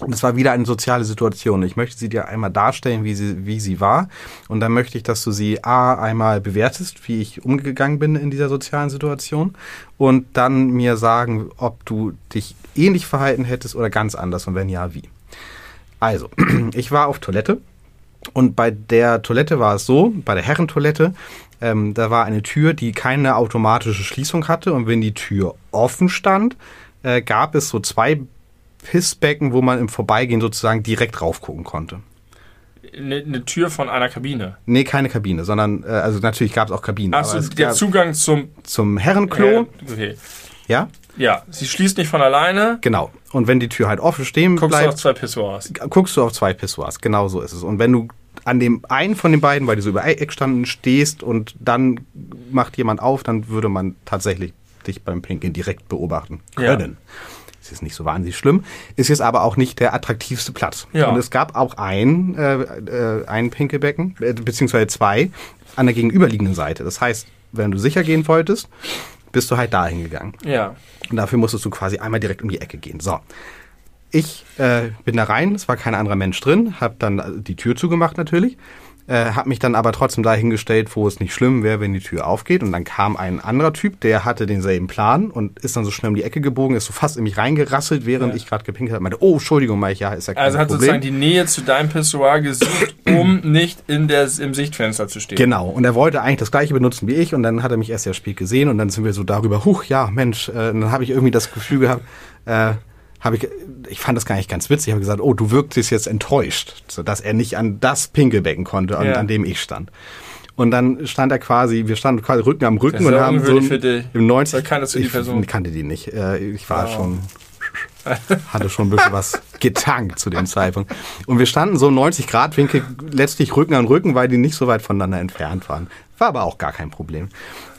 Und es war wieder eine soziale Situation. Ich möchte sie dir einmal darstellen, wie sie, wie sie war. Und dann möchte ich, dass du sie A, einmal bewertest, wie ich umgegangen bin in dieser sozialen Situation. Und dann mir sagen, ob du dich ähnlich verhalten hättest oder ganz anders und wenn ja, wie. Also, ich war auf Toilette und bei der Toilette war es so, bei der Herrentoilette, ähm, da war eine Tür, die keine automatische Schließung hatte. Und wenn die Tür offen stand, äh, gab es so zwei Pissbecken, wo man im Vorbeigehen sozusagen direkt raufgucken konnte. Eine, eine Tür von einer Kabine. Nee, keine Kabine, sondern, äh, also natürlich gab es auch Kabinen. Achso, der Zugang zum zum Herrenklo, Äh, okay. Ja, Ja, sie schließt nicht von alleine. genau. Und wenn die Tür halt offen stehen Guckst du bleibt, auf zwei Pissoirs. guckst du auf zwei Pissoirs. Genau so ist es. Und wenn du an dem einen von den beiden, weil die so über Eck standen, stehst und dann macht jemand auf, dann würde man tatsächlich dich beim Pinkeln direkt beobachten Ja. können. Es ist nicht so wahnsinnig schlimm. Ist jetzt aber auch nicht der attraktivste Platz. Ja. Und es gab auch ein, äh, äh, ein Pinkelbecken, äh, beziehungsweise zwei, an der gegenüberliegenden Seite. Das heißt, wenn du sicher gehen wolltest, bist du halt da hingegangen. Ja. Und dafür musstest du quasi einmal direkt um die Ecke gehen. So. Ich äh, bin da rein, es war kein anderer Mensch drin, habe dann die Tür zugemacht natürlich, äh, habe mich dann aber trotzdem dahingestellt, wo es nicht schlimm wäre, wenn die Tür aufgeht. Und dann kam ein anderer Typ, der hatte denselben Plan und ist dann so schnell um die Ecke gebogen, ist so fast in mich reingerasselt, während Ja. ich gerade gepinkelt habe. Meinte, oh, Entschuldigung, Mike, ja, ist ja kein Also hat Problem. sozusagen die Nähe zu deinem Pissoir gesucht, um nicht in der, im Sichtfenster zu stehen. Genau, und er wollte eigentlich das gleiche benutzen wie ich und dann hat er mich erst sehr spät gesehen und dann sind wir so darüber, huch, ja, Mensch, äh, und dann habe ich irgendwie das Gefühl gehabt, äh, habe ich, ich fand das gar nicht ganz witzig, ich habe gesagt, oh, du wirktest jetzt enttäuscht, so dass er nicht an das Pinkelbecken konnte, an, Ja. an dem ich stand. Und dann stand er quasi, wir standen quasi Rücken am Rücken und haben so ein- für dich. im 90 Oder kanntest du die ich Person? kannte die nicht. Äh, Ich war Wow. schon hatte schon ein bisschen was getankt zu dem Zeitpunkt. Und wir standen so im 90 Grad Winkel letztlich Rücken an Rücken, weil die nicht so weit voneinander entfernt waren. War aber auch gar kein Problem.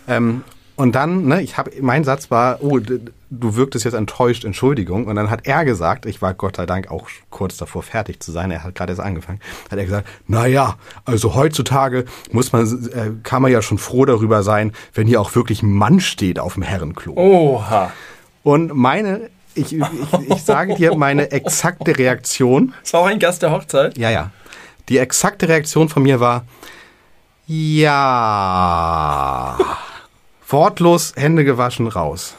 Ähm, und dann, ne, ich habe, mein Satz war, oh, du wirktest jetzt enttäuscht, Entschuldigung. Und dann hat er gesagt, ich war Gott sei Dank auch kurz davor fertig zu sein, er hat gerade erst angefangen, hat er gesagt, na ja, also heutzutage muss man, äh, kann man ja schon froh darüber sein, wenn hier auch wirklich ein Mann steht auf dem Herrenklo. Oha. Und meine, ich, ich, ich sage dir meine exakte Reaktion. Das war auch ein Gast der Hochzeit. Ja, ja. Die exakte Reaktion von mir war, ja. Wortlos, Hände gewaschen, raus.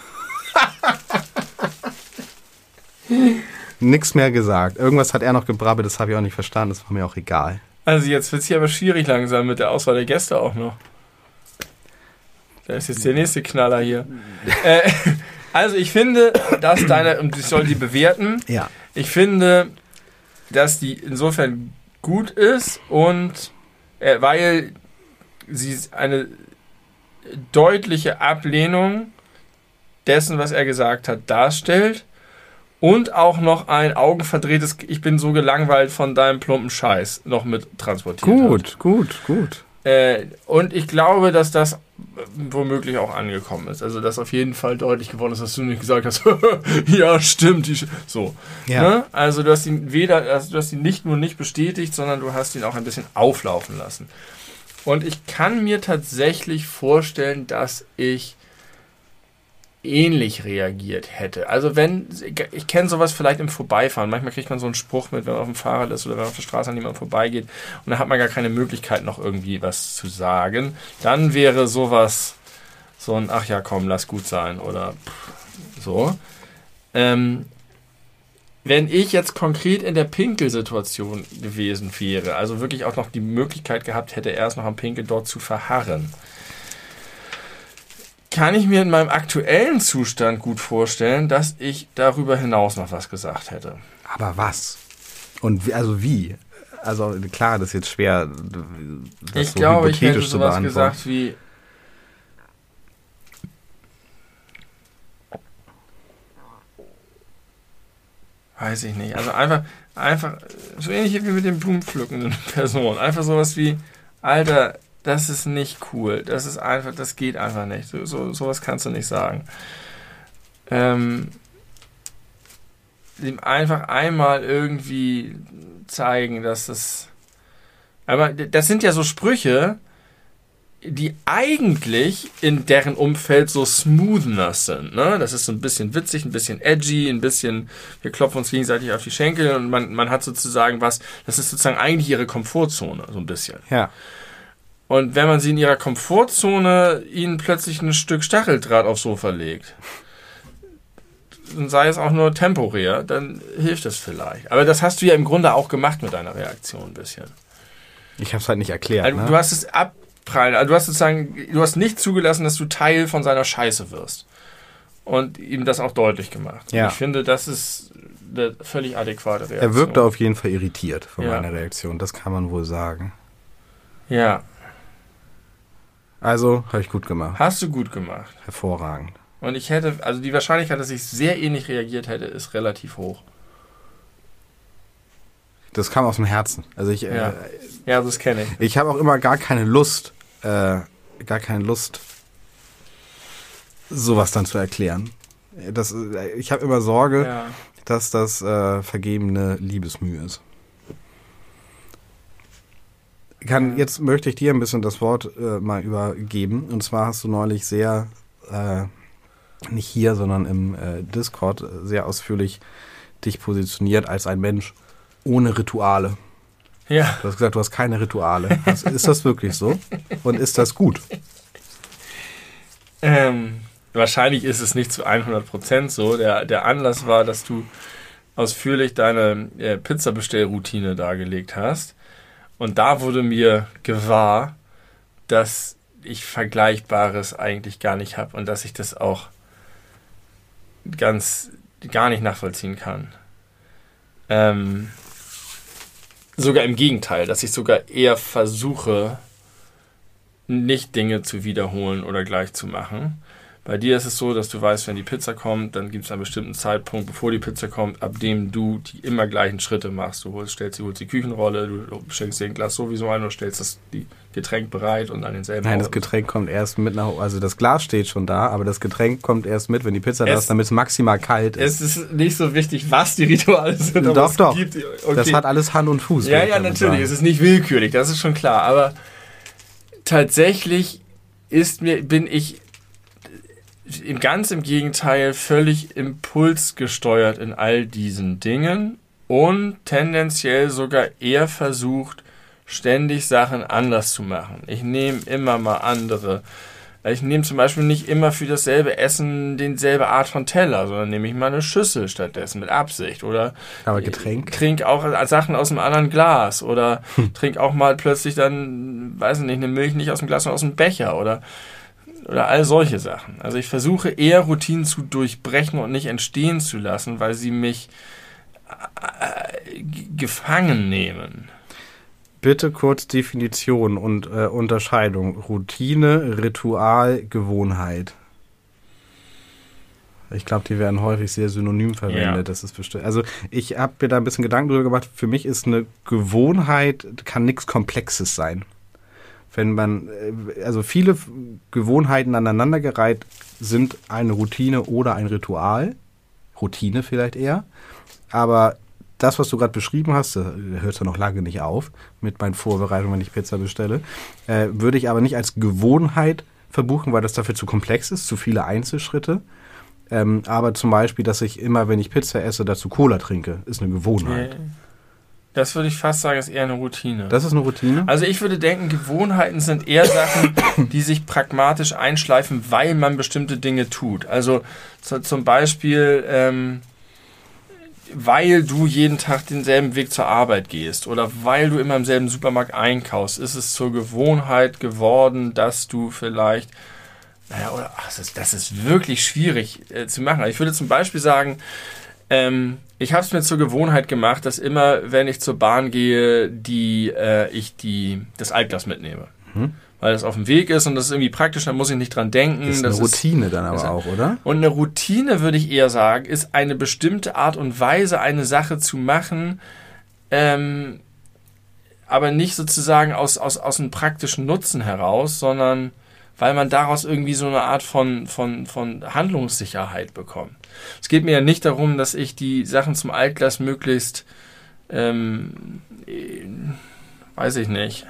Nix mehr gesagt. Irgendwas hat er noch gebrabbelt, das habe ich auch nicht verstanden, das war mir auch egal. Also jetzt wird es hier aber schwierig langsam mit der Auswahl der Gäste auch noch. Da ist jetzt der nächste Knaller hier. äh, also ich finde, dass deine, und ich soll die bewerten, Ja. ich finde, dass die insofern gut ist und äh, weil sie eine deutliche Ablehnung dessen, was er gesagt hat, darstellt und auch noch ein augenverdrehtes Ich bin so gelangweilt von deinem plumpen Scheiß noch mit transportiert hat. Gut, gut, gut. Äh, und ich glaube, dass das womöglich auch angekommen ist. Also, dass auf jeden Fall deutlich geworden ist, dass du nicht gesagt hast, ja, stimmt. Die Sch so. Ja. Ne? Also, du hast ihn weder, also, du hast ihn nicht nur nicht bestätigt, sondern du hast ihn auch ein bisschen auflaufen lassen. Und ich kann mir tatsächlich vorstellen, dass ich ähnlich reagiert hätte. Also wenn, ich kenne sowas vielleicht im Vorbeifahren. Manchmal kriegt man so einen Spruch mit, wenn man auf dem Fahrrad ist oder wenn man auf der Straße an jemandem vorbeigeht und dann hat man gar keine Möglichkeit, noch irgendwie was zu sagen. Dann wäre sowas so ein, ach ja, komm, lass gut sein oder so. Ähm, wenn ich jetzt konkret in der Pinkelsituation gewesen wäre, also wirklich auch noch die Möglichkeit gehabt hätte, erst noch am Pinkel dort zu verharren, kann ich mir in meinem aktuellen Zustand gut vorstellen, dass ich darüber hinaus noch was gesagt hätte. Aber was? Und wie, also wie? Also klar, das ist jetzt schwer, das ich so glaube, ich hätte sowas gesagt wie weiß ich nicht. Also einfach, einfach so ähnlich wie mit dem Blumenpflückenden Person. Einfach sowas wie, Alter, das ist nicht cool. Das ist einfach, das geht einfach nicht. So, so, sowas kannst du nicht sagen. Ähm, einfach einmal irgendwie zeigen, dass das. Aber das sind ja so Sprüche, die eigentlich in deren Umfeld so Smoothness sind. Ne? Das ist so ein bisschen witzig, ein bisschen edgy, ein bisschen, wir klopfen uns gegenseitig auf die Schenkel und man, man hat sozusagen was, das ist sozusagen eigentlich ihre Komfortzone, so ein bisschen. Ja. Und wenn man sie in ihrer Komfortzone ihnen plötzlich ein Stück Stacheldraht aufs Sofa legt, sei es auch nur temporär, dann hilft es vielleicht. Aber das hast du ja im Grunde auch gemacht mit deiner Reaktion ein bisschen. Ich habe es halt nicht erklärt. Also, ne? Du hast es abprallen, also du hast sozusagen, du hast nicht zugelassen, dass du Teil von seiner Scheiße wirst. Und ihm das auch deutlich gemacht. Ja. Ich finde, das ist eine völlig adäquate Reaktion. er wirkte auf jeden Fall irritiert von Ja. meiner Reaktion. Das kann man wohl sagen. Ja, Also, habe ich gut gemacht. hast du gut gemacht. Hervorragend. Und ich hätte, also die Wahrscheinlichkeit, dass ich sehr ähnlich reagiert hätte, ist relativ hoch. Das kam aus dem Herzen. Also ich, Ja. äh, Ja, das kenne ich. ich habe auch immer gar keine Lust, äh, gar keine Lust, sowas dann zu erklären. Das, äh, ich habe immer Sorge, Ja. dass das äh, vergebene Liebesmühe ist. Kann, jetzt möchte ich dir ein bisschen das Wort äh, mal übergeben. Und zwar hast du neulich sehr, äh, nicht hier, sondern im äh, Discord, äh, sehr ausführlich dich positioniert als ein Mensch ohne Rituale. Ja. Du hast gesagt, du hast keine Rituale. Was, ist das wirklich so? Und ist das gut? Ähm, wahrscheinlich ist es nicht zu 100% so. Der, der Anlass war, dass du ausführlich deine äh, Pizzabestellroutine dargelegt hast. Und da wurde mir gewahr, dass ich Vergleichbares eigentlich gar nicht habe und dass ich das auch ganz gar nicht nachvollziehen kann. Ähm, sogar im Gegenteil, dass ich sogar eher versuche, nicht Dinge zu wiederholen oder gleich zu machen. Bei dir ist es so, dass du weißt, wenn die Pizza kommt, dann gibt es einen bestimmten Zeitpunkt, bevor die Pizza kommt, ab dem du die immer gleichen Schritte machst. Du holst, stellst, du holst die Küchenrolle, du schenkst dir ein Glas sowieso ein und stellst das die Getränk bereit und an denselben Nein, das Ort. Getränk kommt erst mit nach Also das Glas steht schon da, aber das Getränk kommt erst mit, wenn die Pizza da Es- ist, damit es maximal kalt ist. Es ist nicht so wichtig, was die Rituale sind, aber Doch, es doch. gibt. Okay. Das hat alles Hand und Fuß. Ja, ja, natürlich. sagen. Es ist nicht willkürlich, das ist schon klar. Aber tatsächlich ist mir, bin ich ganz im Gegenteil völlig impulsgesteuert in all diesen Dingen und tendenziell sogar eher versucht, ständig Sachen anders zu machen. Ich nehme immer mal andere. Ich nehme zum Beispiel nicht immer für dasselbe Essen denselbe Art von Teller, sondern nehme ich mal eine Schüssel stattdessen mit Absicht. Oder Aber Getränk? trink auch Sachen aus einem anderen Glas oder trink auch mal plötzlich dann, weiß ich nicht, eine Milch nicht aus dem Glas, sondern aus dem Becher oder oder all solche Sachen. Also ich versuche eher Routinen zu durchbrechen und nicht entstehen zu lassen, weil sie mich äh, g- gefangen nehmen. Bitte kurz Definition und äh, Unterscheidung. Routine, Ritual, Gewohnheit. Ich glaube, die werden häufig sehr synonym verwendet. Ja. Das ist bestimmt. Also ich habe mir da ein bisschen Gedanken drüber gemacht. Für mich ist eine Gewohnheit kann nichts Komplexes sein. Wenn man, äh, also viele Gewohnheiten aneinandergereiht sind eine Routine oder ein Ritual. Routine vielleicht eher. Aber das, was du gerade beschrieben hast, da hört ja noch lange nicht auf mit meinen Vorbereitungen, wenn ich Pizza bestelle, äh, würde ich aber nicht als Gewohnheit verbuchen, weil das dafür zu komplex ist, zu viele Einzelschritte. Ähm, aber zum Beispiel, dass ich immer, wenn ich Pizza esse, dazu Cola trinke, ist eine Gewohnheit. Das würde ich fast sagen, ist eher eine Routine. Das ist eine Routine? Also ich würde denken, Gewohnheiten sind eher Sachen, die sich pragmatisch einschleifen, weil man bestimmte Dinge tut. Also zu, zum Beispiel, ähm, weil du jeden Tag denselben Weg zur Arbeit gehst oder weil du immer im selben Supermarkt einkaufst, ist es zur Gewohnheit geworden, dass du vielleicht, naja, oder ach, das, ist, das ist wirklich schwierig äh, zu machen. Ich würde zum Beispiel sagen, ähm, ich habe es mir zur Gewohnheit gemacht, dass immer, wenn ich zur Bahn gehe, die, äh, ich die, das Altglas mitnehme. Mhm. weil es auf dem Weg ist und das ist irgendwie praktisch, dann muss ich nicht dran denken. Das ist das eine Routine dann das aber auch, oder? Und eine Routine, würde ich eher sagen, ist eine bestimmte Art und Weise, eine Sache zu machen, ähm, aber nicht sozusagen aus, aus, aus einem praktischen Nutzen heraus, sondern weil man daraus irgendwie so eine Art von, von, von Handlungssicherheit bekommt. Es geht mir ja nicht darum, dass ich die Sachen zum Altglas möglichst, ähm, äh, weiß ich nicht,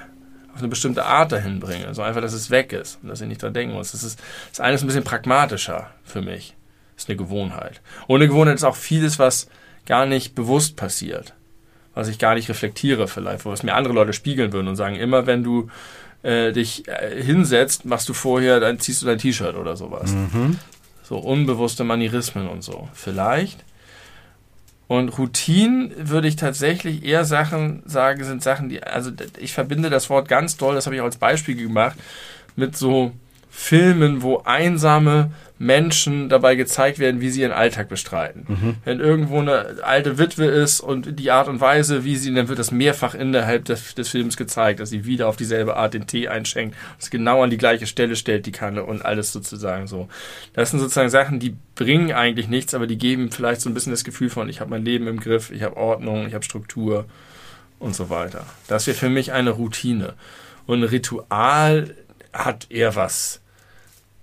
auf eine bestimmte Art dahin bringe. So einfach, dass es weg ist und dass ich nicht dran denken muss. Das ist, das eine ist ein bisschen pragmatischer für mich. Das ist eine Gewohnheit. Ohne Gewohnheit ist auch vieles, was gar nicht bewusst passiert. Was ich gar nicht reflektiere vielleicht, was mir andere Leute spiegeln würden und sagen, immer wenn du äh, dich äh, hinsetzt, machst du vorher, dann ziehst du dein T-Shirt oder sowas. Mhm. So unbewusste Manierismen und so. Vielleicht. Und Routinen würde ich tatsächlich eher Sachen sagen, sind Sachen, die, also ich verbinde das Wort ganz doll, das habe ich auch als Beispiel gemacht, mit so Filmen, wo einsame Menschen dabei gezeigt werden, wie sie ihren Alltag bestreiten. Mhm. Wenn irgendwo eine alte Witwe ist und die Art und Weise, wie sie, dann wird das mehrfach innerhalb des, des Films gezeigt, dass sie wieder auf dieselbe Art den Tee einschenkt, es genau an die gleiche Stelle stellt, die Kanne und alles sozusagen so. Das sind sozusagen Sachen, die bringen eigentlich nichts, aber die geben vielleicht so ein bisschen das Gefühl von, ich habe mein Leben im Griff, ich habe Ordnung, ich habe Struktur und so weiter. Das wäre für mich eine Routine. Und ein Ritual hat eher was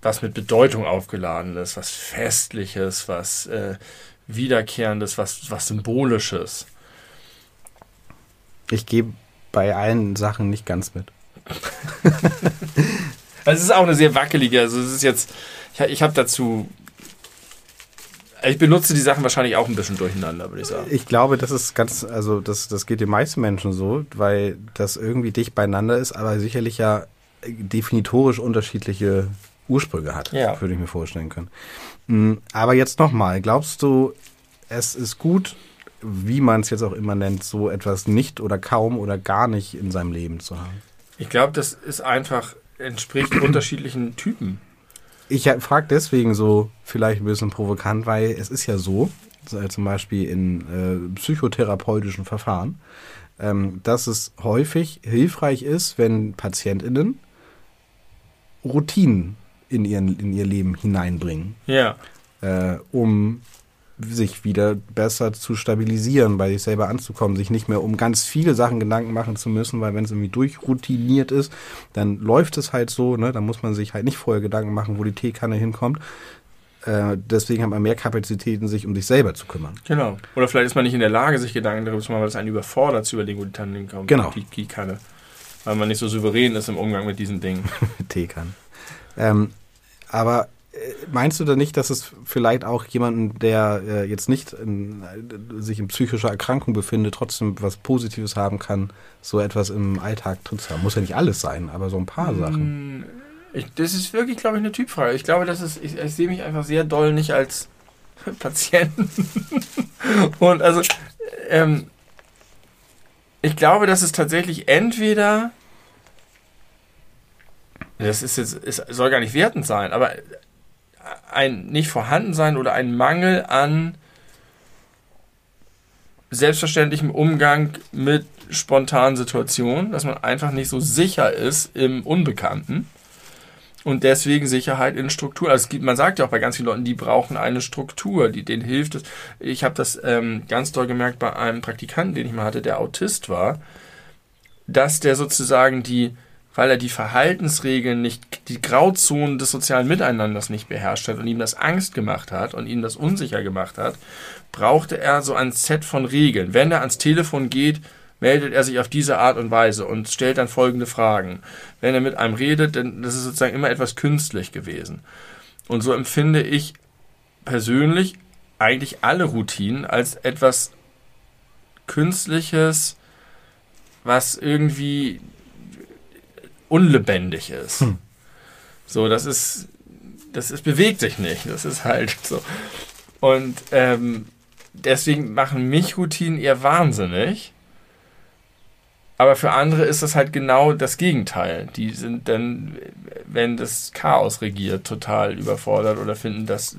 was mit Bedeutung aufgeladen ist, was Festliches, was äh, Wiederkehrendes, was, was Symbolisches. Ich gehe bei allen Sachen nicht ganz mit. Also es ist auch eine sehr wackelige, also es ist jetzt, ich, ich habe dazu, ich benutze die Sachen wahrscheinlich auch ein bisschen durcheinander, würde ich sagen. Ich glaube, das ist ganz, also das, das geht den meisten Menschen so, weil das irgendwie dicht beieinander ist, aber sicherlich ja definitorisch unterschiedliche Ursprünge hat, Ja. würde ich mir vorstellen können. Mm, Aber jetzt nochmal, glaubst du, es ist gut, wie man es jetzt auch immer nennt, so etwas nicht oder kaum oder gar nicht in seinem Leben zu haben? Ich glaube, das ist einfach, entspricht unterschiedlichen Typen. Ich frage deswegen so vielleicht ein bisschen provokant, weil es ist ja so, so, zum Beispiel in äh, psychotherapeutischen Verfahren, ähm, dass es häufig hilfreich ist, wenn PatientInnen Routinen in, ihren, in ihr Leben hineinbringen, Ja. äh, um sich wieder besser zu stabilisieren, bei sich selber anzukommen, sich nicht mehr um ganz viele Sachen Gedanken machen zu müssen, weil wenn es irgendwie durchroutiniert ist, dann läuft es halt so, ne? dann muss man sich halt nicht vorher Gedanken machen, wo die Teekanne hinkommt. Äh, deswegen hat man mehr Kapazitäten, sich um sich selber zu kümmern. Genau. Oder vielleicht ist man nicht in der Lage, sich Gedanken darüber zu machen, weil es einen überfordert, zu überlegen, wo die Tanne hinkommt. Genau. Die, die Kanne. Weil man nicht so souverän ist im Umgang mit diesen Dingen. Teekanne. Ähm, aber äh, meinst du da nicht, dass es vielleicht auch jemanden, der äh, jetzt nicht in, äh, sich in psychischer Erkrankung befindet, trotzdem was Positives haben kann, so etwas im Alltag zu haben? Muss ja nicht alles sein, aber so ein paar Sachen. Mm, Ich, das ist wirklich, glaube ich, eine Typfrage. Ich glaube, das ist, ich, ich sehe mich einfach sehr doll nicht als Patienten. Und also, ähm, ich glaube, dass es tatsächlich entweder, das ist jetzt, es soll gar nicht wertend sein, aber ein nicht vorhanden sein oder ein Mangel an selbstverständlichem Umgang mit spontanen Situationen, dass man einfach nicht so sicher ist im Unbekannten und deswegen Sicherheit in Struktur. Also es gibt, man sagt ja auch bei ganz vielen Leuten, die brauchen eine Struktur, die denen hilft. Ich habe das ähm, ganz doll gemerkt bei einem Praktikanten, den ich mal hatte, der Autist war, dass der sozusagen die, weil er die Verhaltensregeln nicht, die Grauzonen des sozialen Miteinanders nicht beherrscht hat und ihm das Angst gemacht hat und ihm das unsicher gemacht hat, brauchte er so ein Set von Regeln. Wenn er ans Telefon geht, meldet er sich auf diese Art und Weise und stellt dann folgende Fragen. Wenn er mit einem redet, dann das ist sozusagen immer etwas künstlich gewesen. Und so empfinde ich persönlich eigentlich alle Routinen als etwas Künstliches, was irgendwie unlebendig ist. Hm. So, das ist, das ist, bewegt sich nicht. Das ist halt so. Und ähm, deswegen machen mich Routinen eher wahnsinnig. Aber für andere ist das halt genau das Gegenteil. Die sind dann, wenn das Chaos regiert, total überfordert oder finden das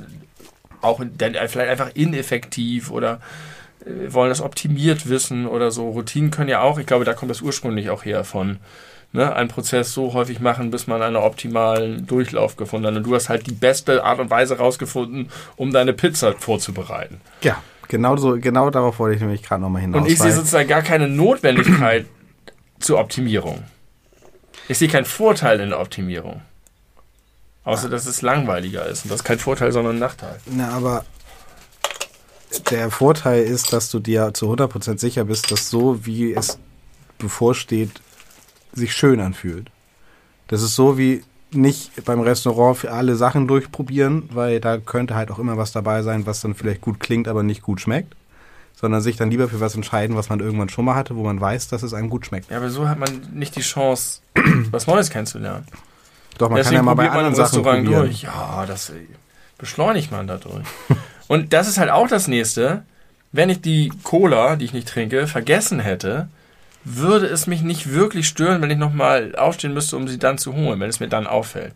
auch dann vielleicht einfach ineffektiv oder äh, wollen das optimiert wissen oder so. Routinen können ja auch, ich glaube, da kommt das ursprünglich auch her von, ne, einen Prozess so häufig machen, bis man einen optimalen Durchlauf gefunden hat. Und du hast halt die beste Art und Weise rausgefunden, um deine Pizza vorzubereiten. Ja, genau so, genau darauf wollte ich nämlich gerade nochmal hinaus. Und ich sehe sozusagen gar keine Notwendigkeit zur Optimierung. Ich sehe keinen Vorteil in der Optimierung. Außer, dass es langweiliger ist. Und das ist kein Vorteil, sondern ein Nachteil. Na, aber der Vorteil ist, dass du dir zu 100% sicher bist, dass so, wie es bevorsteht, sich schön anfühlt. Das ist so wie nicht beim Restaurant für alle Sachen durchprobieren, weil da könnte halt auch immer was dabei sein, was dann vielleicht gut klingt, aber nicht gut schmeckt. Sondern sich dann lieber für was entscheiden, was man irgendwann schon mal hatte, wo man weiß, dass es einem gut schmeckt. Ja, aber so hat man nicht die Chance, was Neues kennenzulernen. Doch, man kann Deswegen ja mal bei anderen Sachen Restaurant probieren. durch. Ja, das äh, beschleunigt man dadurch. Und das ist halt auch das nächste. Wenn ich die Cola, die ich nicht trinke, vergessen hätte, würde es mich nicht wirklich stören, wenn ich nochmal aufstehen müsste, um sie dann zu holen, wenn es mir dann auffällt.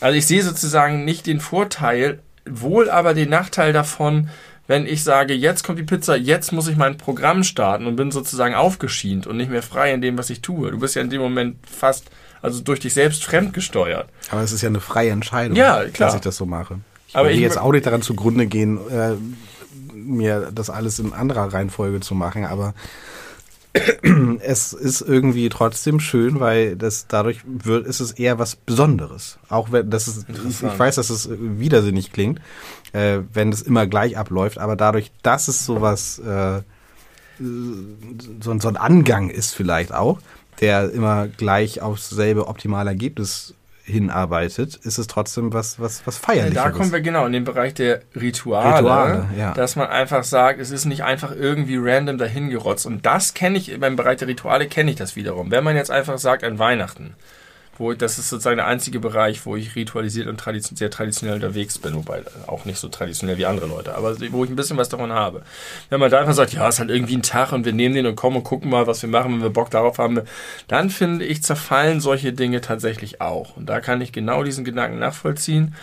Also ich sehe sozusagen nicht den Vorteil, wohl aber den Nachteil davon, wenn ich sage, jetzt kommt die Pizza, jetzt muss ich mein Programm starten und bin sozusagen aufgeschient und nicht mehr frei in dem, was ich tue. Du bist ja in dem Moment fast, also durch dich selbst fremdgesteuert. Aber es ist ja eine freie Entscheidung, Ja, klar. dass ich das so mache. Ich Aber würde ich jetzt auch nicht daran zugrunde gehen, äh, mir das alles in anderer Reihenfolge zu machen, aber es ist irgendwie trotzdem schön, weil das dadurch wird, ist es eher was Besonderes. Auch wenn das ist, ich, weiß, dass es widersinnig klingt, äh, wenn es immer gleich abläuft, aber dadurch, dass es sowas äh, so, ein- so ein Angang ist vielleicht auch, der immer gleich aufs selbe optimale Ergebnis hinarbeitet, ist es trotzdem was, was, was feierliches. da kommen wir genau in den Bereich der Rituale, Rituale, ja. dass man einfach sagt, es ist nicht einfach irgendwie random dahingerotzt. Und das kenne ich, beim Bereich der Rituale kenne ich das wiederum. Wenn man jetzt einfach sagt, an Weihnachten, wo ich, das ist sozusagen der einzige Bereich, wo ich ritualisiert und tradition, sehr traditionell unterwegs bin, wobei auch nicht so traditionell wie andere Leute, aber wo ich ein bisschen was davon habe. Wenn man da einfach sagt, ja, es ist halt irgendwie ein Tag und wir nehmen den und kommen und gucken mal, was wir machen, wenn wir Bock darauf haben, dann finde ich, zerfallen solche Dinge tatsächlich auch. Und da kann ich genau diesen Gedanken nachvollziehen,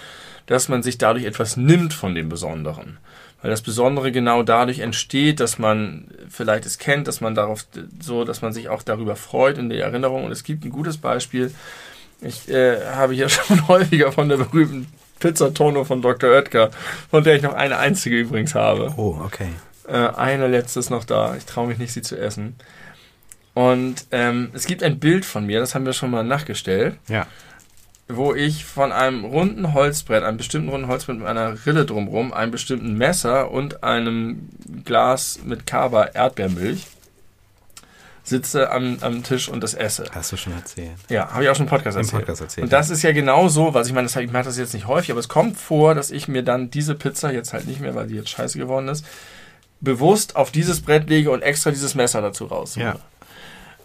dass man sich dadurch etwas nimmt von dem Besonderen. Weil das Besondere genau dadurch entsteht, dass man vielleicht es kennt, dass man darauf so, dass man sich auch darüber freut in der Erinnerung. Und es gibt ein gutes Beispiel. Ich äh, habe hier schon häufiger von der berühmten Pizzatono von Dr. Oetker, von der ich noch eine einzige übrigens habe. Oh, okay. Äh, eine letzte ist noch da. Ich traue mich nicht, sie zu essen. Und ähm, es gibt ein Bild von mir, das haben wir schon mal nachgestellt Ja. Wo ich von einem runden Holzbrett, einem bestimmten runden Holzbrett mit einer Rille drumrum, einem bestimmten Messer und einem Glas mit Kaba Erdbeermilch sitze am, am Tisch und das esse. Hast du schon erzählt. Ja, habe ich auch schon im Podcast Im erzählt. Podcast erzählt, Und das ist ja genau so, was ich meine, das, ich mache das jetzt nicht häufig, aber es kommt vor, dass ich mir dann diese Pizza, jetzt halt nicht mehr, weil die jetzt scheiße geworden ist, bewusst auf dieses Brett lege und extra dieses Messer dazu raushole. Ja.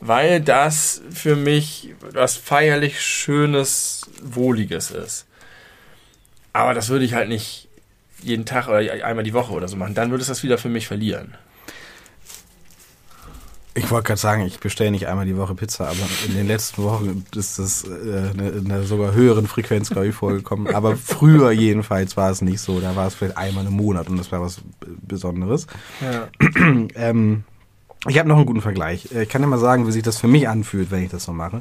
Weil das für mich was feierlich Schönes, Wohliges ist. Aber das würde ich halt nicht jeden Tag oder einmal die Woche oder so machen. Dann würde es das wieder für mich verlieren. Ich wollte gerade sagen, ich bestelle nicht einmal die Woche Pizza, aber in den letzten Wochen ist das äh, in einer sogar höheren Frequenz, glaube ich, vorgekommen. Aber früher jedenfalls war es nicht so. Da war es vielleicht einmal im Monat und das war was Besonderes. Ja. Ähm, ich habe noch einen guten Vergleich. Äh, Ich kann dir mal sagen, wie sich das für mich anfühlt, wenn ich das so mache.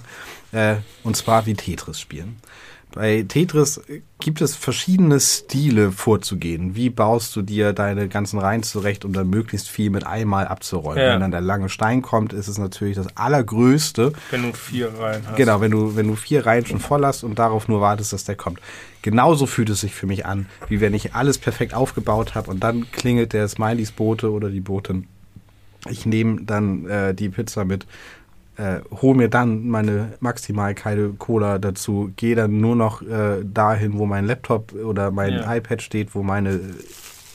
Äh, und zwar wie Tetris spielen. Bei Tetris gibt es verschiedene Stile vorzugehen. Wie baust du dir deine ganzen Reihen zurecht, um dann möglichst viel mit einmal abzuräumen? Ja. Wenn dann der lange Stein kommt, ist es natürlich das Allergrößte. Wenn du vier rein hast. Genau, wenn du, wenn du vier Reihen schon voll hast und darauf nur wartest, dass der kommt. Genauso fühlt es sich für mich an, wie wenn ich alles perfekt aufgebaut habe und dann klingelt der Smileys Bote oder die Botin. Ich nehme dann äh, die Pizza mit, äh, hole mir dann meine maximal kalte Cola dazu, gehe dann nur noch äh, dahin, wo mein Laptop oder mein Ja. iPad steht, wo meine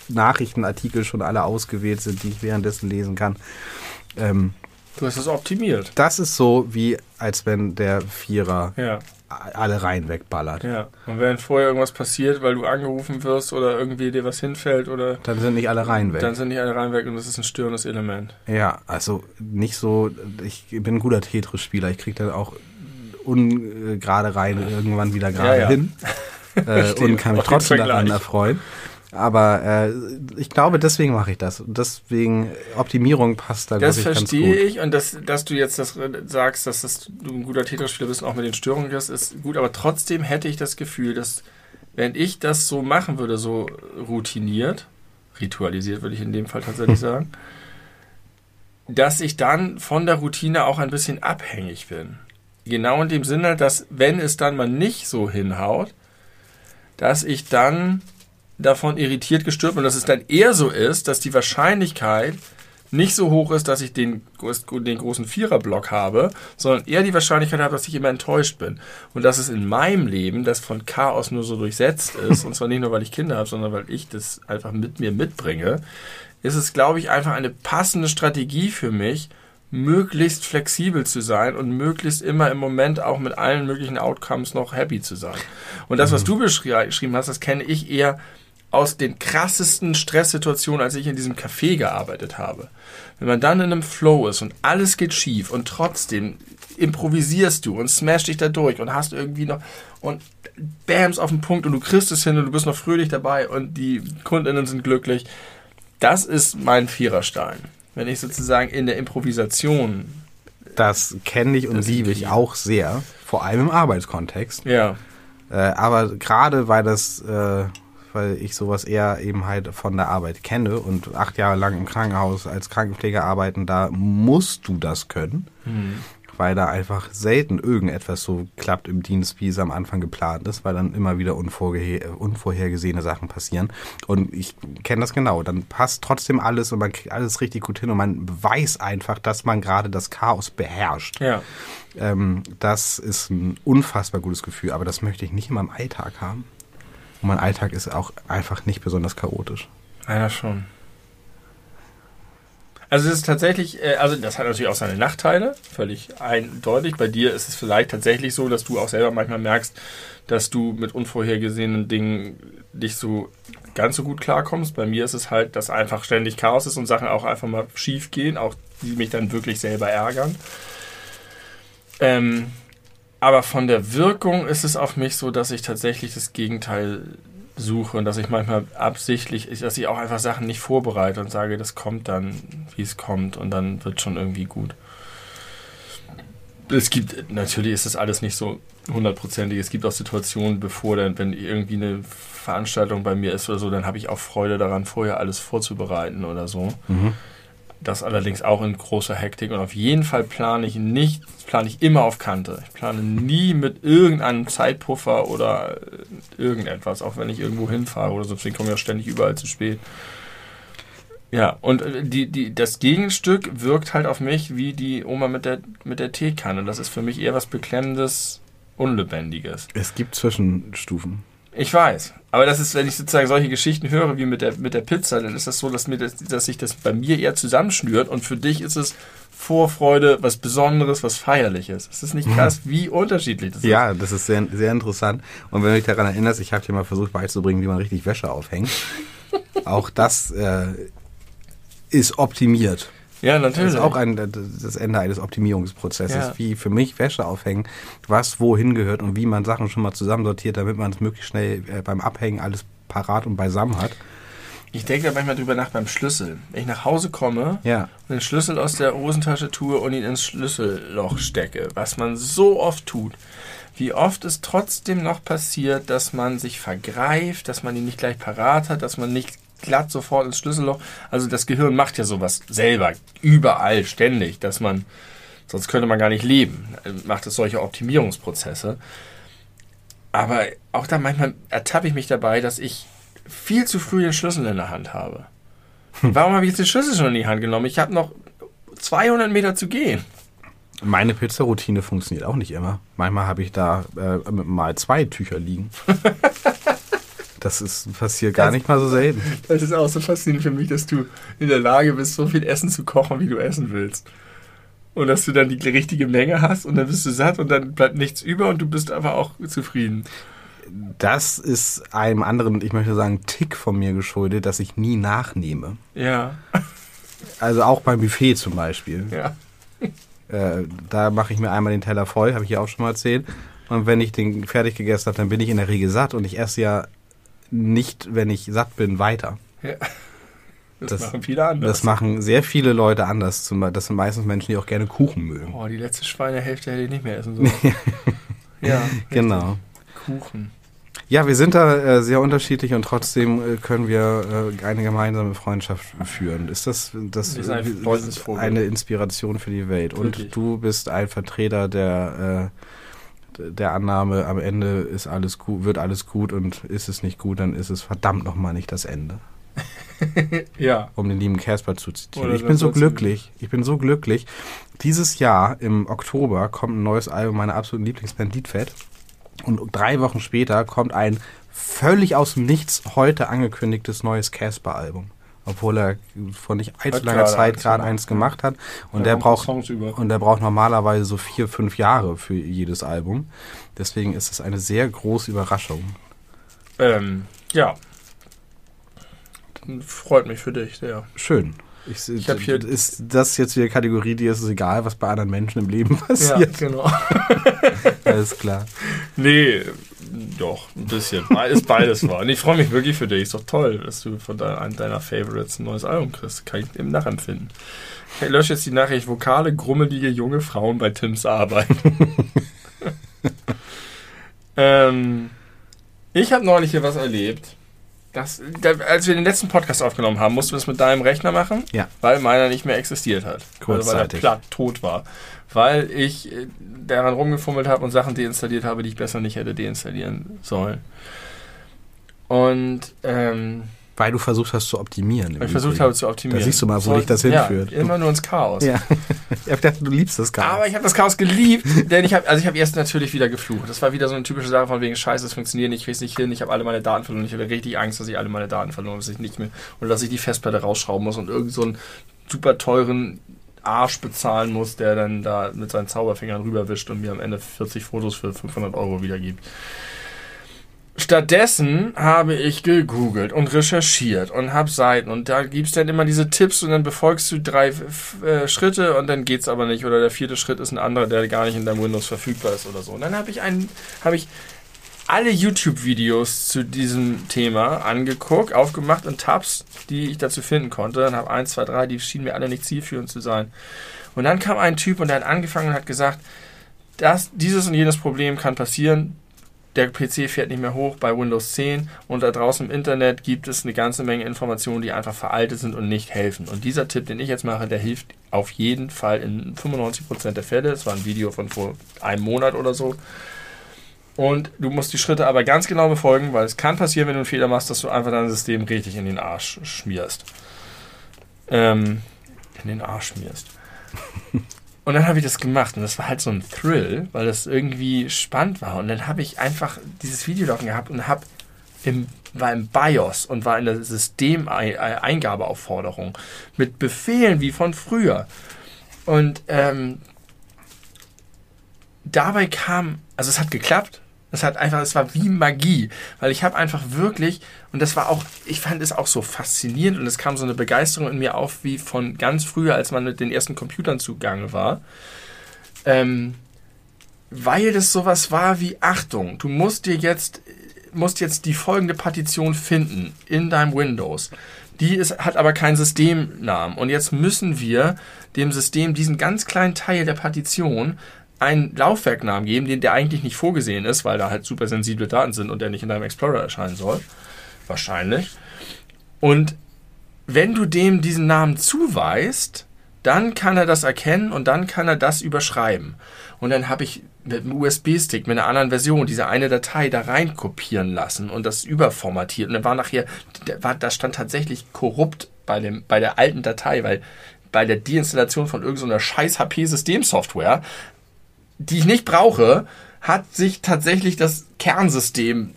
Nachrichtenartikel schon alle ausgewählt sind, die ich währenddessen lesen kann. Ähm, Du hast es optimiert. das ist so, wie als wenn der Vierer Ja, alle Reihen wegballert. ja. Und wenn vorher irgendwas passiert, weil du angerufen wirst oder irgendwie dir was hinfällt oder Dann sind nicht alle Reihen weg. dann sind nicht alle rein weg und das ist ein störendes Element. ja, also nicht so, ich bin ein guter Tetris-Spieler, ich krieg dann auch ungerade Reihen irgendwann wieder gerade Ja, ja. hin äh, und kann mich trotzdem daran erfreuen. Aber äh, ich glaube, deswegen mache ich das. Und deswegen Optimierung passt da, Das ich, ganz verstehe gut. ich und das, dass du jetzt das äh, sagst, dass das, du ein guter Tetris-Spieler bist und auch mit den Störungen bist, ist gut. Aber trotzdem hätte ich das Gefühl, dass wenn ich das so machen würde, so routiniert, ritualisiert würde ich in dem Fall tatsächlich sagen, dass ich dann von der Routine auch ein bisschen abhängig bin. Genau in dem Sinne, dass wenn es dann mal nicht so hinhaut, dass ich dann davon irritiert gestört bin und dass es dann eher so ist, dass die Wahrscheinlichkeit nicht so hoch ist, dass ich den, den großen Viererblock habe, sondern eher die Wahrscheinlichkeit habe, dass ich immer enttäuscht bin. Und dass es in meinem Leben, das von Chaos nur so durchsetzt ist, und zwar nicht nur, weil ich Kinder habe, sondern weil ich das einfach mit mir mitbringe, ist es, glaube ich, einfach eine passende Strategie für mich, möglichst flexibel zu sein und möglichst immer im Moment auch mit allen möglichen Outcomes noch happy zu sein. Und das, was du beschri- beschrieben hast, das kenne ich eher aus den krassesten Stresssituationen, als ich in diesem Café gearbeitet habe. Wenn man dann in einem Flow ist und alles geht schief und trotzdem improvisierst du und smash dich da durch und hast irgendwie noch und bams auf den Punkt und du kriegst es hin und du bist noch fröhlich dabei und die Kundinnen sind glücklich. Das ist mein Viererstein. Wenn ich sozusagen in der Improvisation, Das kenne ich und liebe ich auch sehr, vor allem im Arbeitskontext. ja, Äh, aber gerade weil das, äh, weil ich sowas eher eben halt von der Arbeit kenne und acht Jahre lang im Krankenhaus als Krankenpfleger arbeiten, da musst du das können, weil da einfach selten irgendetwas so klappt im Dienst, wie es am Anfang geplant ist, weil dann immer wieder unvorhergesehene Sachen passieren. Und ich kenne das genau. Dann passt trotzdem alles und man kriegt alles richtig gut hin und man weiß einfach, dass man gerade das Chaos beherrscht. ja. Ähm, das ist ein unfassbar gutes Gefühl, aber das möchte ich nicht in meinem Alltag haben. Und mein Alltag ist auch einfach nicht besonders chaotisch. Einer schon. Also es ist tatsächlich, äh, also das hat natürlich auch seine Nachteile, völlig eindeutig. Bei dir ist es vielleicht tatsächlich so, dass du auch selber manchmal merkst, dass du mit unvorhergesehenen Dingen nicht so ganz so gut klarkommst. Bei mir ist es halt, dass einfach ständig Chaos ist und Sachen auch einfach mal schief gehen, auch die mich dann wirklich selber ärgern. Ähm, aber von der Wirkung ist es auf mich so, dass ich tatsächlich das Gegenteil suche und dass ich manchmal absichtlich, dass ich auch einfach Sachen nicht vorbereite und sage, das kommt dann, wie es kommt und dann wird schon irgendwie gut. Es gibt, natürlich ist das alles nicht so hundertprozentig. Es gibt auch Situationen, bevor dann, wenn irgendwie eine Veranstaltung bei mir ist oder so, dann habe ich auch Freude daran, vorher alles vorzubereiten oder so. Das allerdings auch in großer Hektik und auf jeden Fall plane ich nicht, plane ich immer auf Kante. Ich plane nie mit irgendeinem Zeitpuffer oder äh, irgendetwas, auch wenn ich irgendwo hinfahre oder so, deswegen komme ich auch ständig überall zu spät. Ja, und äh, die, die, das Gegenstück wirkt halt auf mich wie die Oma mit der, mit der Teekanne. Das ist für mich eher was Beklemmendes, Unlebendiges. Es gibt Zwischenstufen. Ich weiß. Aber das ist, wenn ich sozusagen solche Geschichten höre wie mit der, mit der Pizza, dann ist das so, dass, mir das, dass sich das bei mir eher zusammenschnürt und für dich ist es Vorfreude, was Besonderes, was Feierliches. Ist das nicht krass, wie unterschiedlich das ist? Ja, das ist sehr, sehr interessant. Und wenn du dich daran erinnerst, ich habe dir mal versucht beizubringen, wie man richtig Wäsche aufhängt. Auch das äh, ist optimiert. Ja, Das natürlich. ist auch ein, das Ende eines Optimierungsprozesses, Ja. wie für mich Wäsche aufhängen, was wohin gehört und wie man Sachen schon mal zusammensortiert, damit man es möglichst schnell äh, beim Abhängen alles parat und beisammen hat. ich denke da manchmal drüber nach beim Schlüssel. Wenn ich nach Hause komme Ja. und den Schlüssel aus der Hosentasche tue und ihn ins Schlüsselloch stecke, was man so oft tut, wie oft es trotzdem noch passiert, dass man sich vergreift, dass man ihn nicht gleich parat hat, dass man nicht glatt sofort ins Schlüsselloch. Also das Gehirn macht ja sowas selber, überall, ständig, dass man, sonst könnte man gar nicht leben, äh, macht es solche Optimierungsprozesse. Aber auch da manchmal ertappe ich mich dabei, dass ich viel zu früh den Schlüssel in der Hand habe. Warum habe ich jetzt den Schlüssel schon in die Hand genommen? Ich habe noch 200 Meter zu gehen. Meine Pizzaroutine funktioniert auch nicht immer. Manchmal habe ich da äh, mal zwei Tücher liegen. Das ist passiert gar nicht mal so selten. Das ist auch so faszinierend für mich, dass du in der Lage bist, so viel Essen zu kochen, wie du essen willst. Und dass du dann die richtige Menge hast und dann bist du satt und dann bleibt nichts über und du bist aber auch zufrieden. Das ist einem anderen, ich möchte sagen, Tick von mir geschuldet, dass ich nie nachnehme. Ja, Also auch beim Buffet zum Beispiel. ja. Äh, da mache ich mir einmal den Teller voll, habe ich ja auch schon mal erzählt. Und wenn ich den fertig gegessen habe, dann bin ich in der Regel satt und ich esse ja nicht, wenn ich satt bin, weiter. Ja. Das, Das- machen viele anders. Das machen sehr viele Leute anders. Zum das sind meistens Menschen, die auch gerne Kuchen mögen. oh, die letzte Schweinehälfte hätte ich nicht mehr essen sollen. ja, richtig. Genau. Kuchen. Ja, wir sind da äh, sehr unterschiedlich und trotzdem äh, können wir äh, eine gemeinsame Freundschaft führen. Ist das, das ein äh, eine Inspiration für die Welt? Und Wirklich. du bist ein Vertreter der, äh, der Annahme, am Ende ist alles gut, wird alles gut und ist es nicht gut, dann ist es verdammt nochmal nicht das Ende. Ja. Um den lieben Casper zu zitieren. Oder ich bin so glücklich. Ich bin so glücklich. Dieses Jahr im Oktober kommt ein neues Album meiner absoluten Lieblingsband Liedfett. Und drei Wochen später kommt ein völlig aus dem Nichts heute angekündigtes neues Casper-Album. Obwohl er vor nicht allzu langer Zeit gerade eins gemacht hat. Und der kommen braucht und der braucht normalerweise so vier, fünf Jahre für jedes Album. Deswegen ist es eine sehr große Überraschung. Ähm, ja. Freut mich für dich, sehr. Schön. Ich, Ich hab hier- ist das jetzt wieder Kategorie, die ist es egal, was bei anderen Menschen im Leben passiert. genau. Alles klar. Nee, doch, ein bisschen. Ist beides wahr. Und ich freue mich wirklich für dich. Ist doch toll, dass du von deiner, einem deiner Favorites ein neues Album kriegst. Kann ich eben nachempfinden. Ich lösche jetzt die Nachricht. Vokale, grummelige junge Frauen bei Tims Arbeit. ähm, ich habe neulich hier was erlebt. Das, da, als wir den letzten Podcast aufgenommen haben, mussten wir es mit deinem Rechner machen, Ja. weil meiner nicht mehr existiert hat. Also weil er Kurzzeitig. platt tot war. Weil ich äh, daran rumgefummelt habe und Sachen deinstalliert habe, die ich besser nicht hätte deinstallieren sollen. Und ähm, Weil du versucht hast zu optimieren. im weil ich versucht habe zu optimieren. Da siehst du mal, wo dich das ja, hinführt. Immer nur ins Chaos. Ja. ich hab gedacht, du liebst das gar Aber ich habe das Chaos geliebt, denn ich habe also ich habe erst natürlich wieder geflucht. Das war wieder so eine typische Sache von wegen Scheiße, es funktioniert nicht, ich krieg's nicht hin, ich habe alle meine Daten verloren. Ich hatte richtig Angst, dass ich alle meine Daten verloren habe, dass ich nicht mehr oder dass ich die Festplatte rausschrauben muss und irgend so einen super teuren Arsch bezahlen muss, der dann da mit seinen Zauberfingern rüberwischt und mir am Ende 40 Fotos für 500 Euro wiedergibt. Stattdessen habe ich gegoogelt und recherchiert und habe Seiten und da gibt's dann immer diese Tipps und dann befolgst du drei äh, Schritte und dann geht's aber nicht oder der vierte Schritt ist ein anderer, der gar nicht in deinem Windows verfügbar ist oder so. Und dann habe ich einen, habe ich alle YouTube-Videos zu diesem Thema angeguckt, aufgemacht und Tabs, die ich dazu finden konnte. Dann habe eins, zwei, drei, die schienen mir alle nicht zielführend zu sein. Und dann kam ein Typ und der hat angefangen und hat gesagt, das, dieses und jenes Problem kann passieren. Der PC fährt nicht mehr hoch bei Windows 10 und da draußen im Internet gibt es eine ganze Menge Informationen, die einfach veraltet sind und nicht helfen. Und dieser Tipp, den ich jetzt mache, der hilft auf jeden Fall in 95% der Fälle. Es war ein Video von vor einem Monat oder so. Und du musst die Schritte aber ganz genau befolgen, weil es kann passieren, wenn du einen Fehler machst, dass du einfach dein System richtig in den Arsch schmierst. Ähm, in den Arsch schmierst. Und dann habe ich das gemacht und das war halt so ein Thrill, weil das irgendwie spannend war. Und dann habe ich einfach dieses Video laufen gehabt und habe im, war im BIOS und war in der Systemeingabeaufforderung mit Befehlen wie von früher. Und ähm, dabei kam, also es hat geklappt. Es hat einfach, es war wie Magie, weil ich habe einfach wirklich, und das war auch, ich fand es auch so faszinierend und es kam so eine Begeisterung in mir auf, wie von ganz früher, als man mit den ersten Computern zugange war. Ähm, weil das sowas war wie Achtung, du musst dir jetzt, musst jetzt die folgende Partition finden in deinem Windows. Die ist, hat aber keinen Systemnamen. Und jetzt müssen wir dem System diesen ganz kleinen Teil der Partition einen Laufwerknamen geben, den der eigentlich nicht vorgesehen ist, weil da halt super sensible Daten sind und der nicht in deinem Explorer erscheinen soll. Wahrscheinlich. Und wenn du dem diesen Namen zuweist, dann kann er das erkennen und dann kann er das überschreiben. Und dann habe ich mit einem USB-Stick, mit einer anderen Version, diese eine Datei da rein kopieren lassen und das überformatiert. Und dann war nachher, da, stand tatsächlich korrupt bei, dem, bei der alten Datei, weil bei der Deinstallation von irgendeiner scheiß HP-Systemsoftware, die ich nicht brauche, hat sich tatsächlich das Kernsystem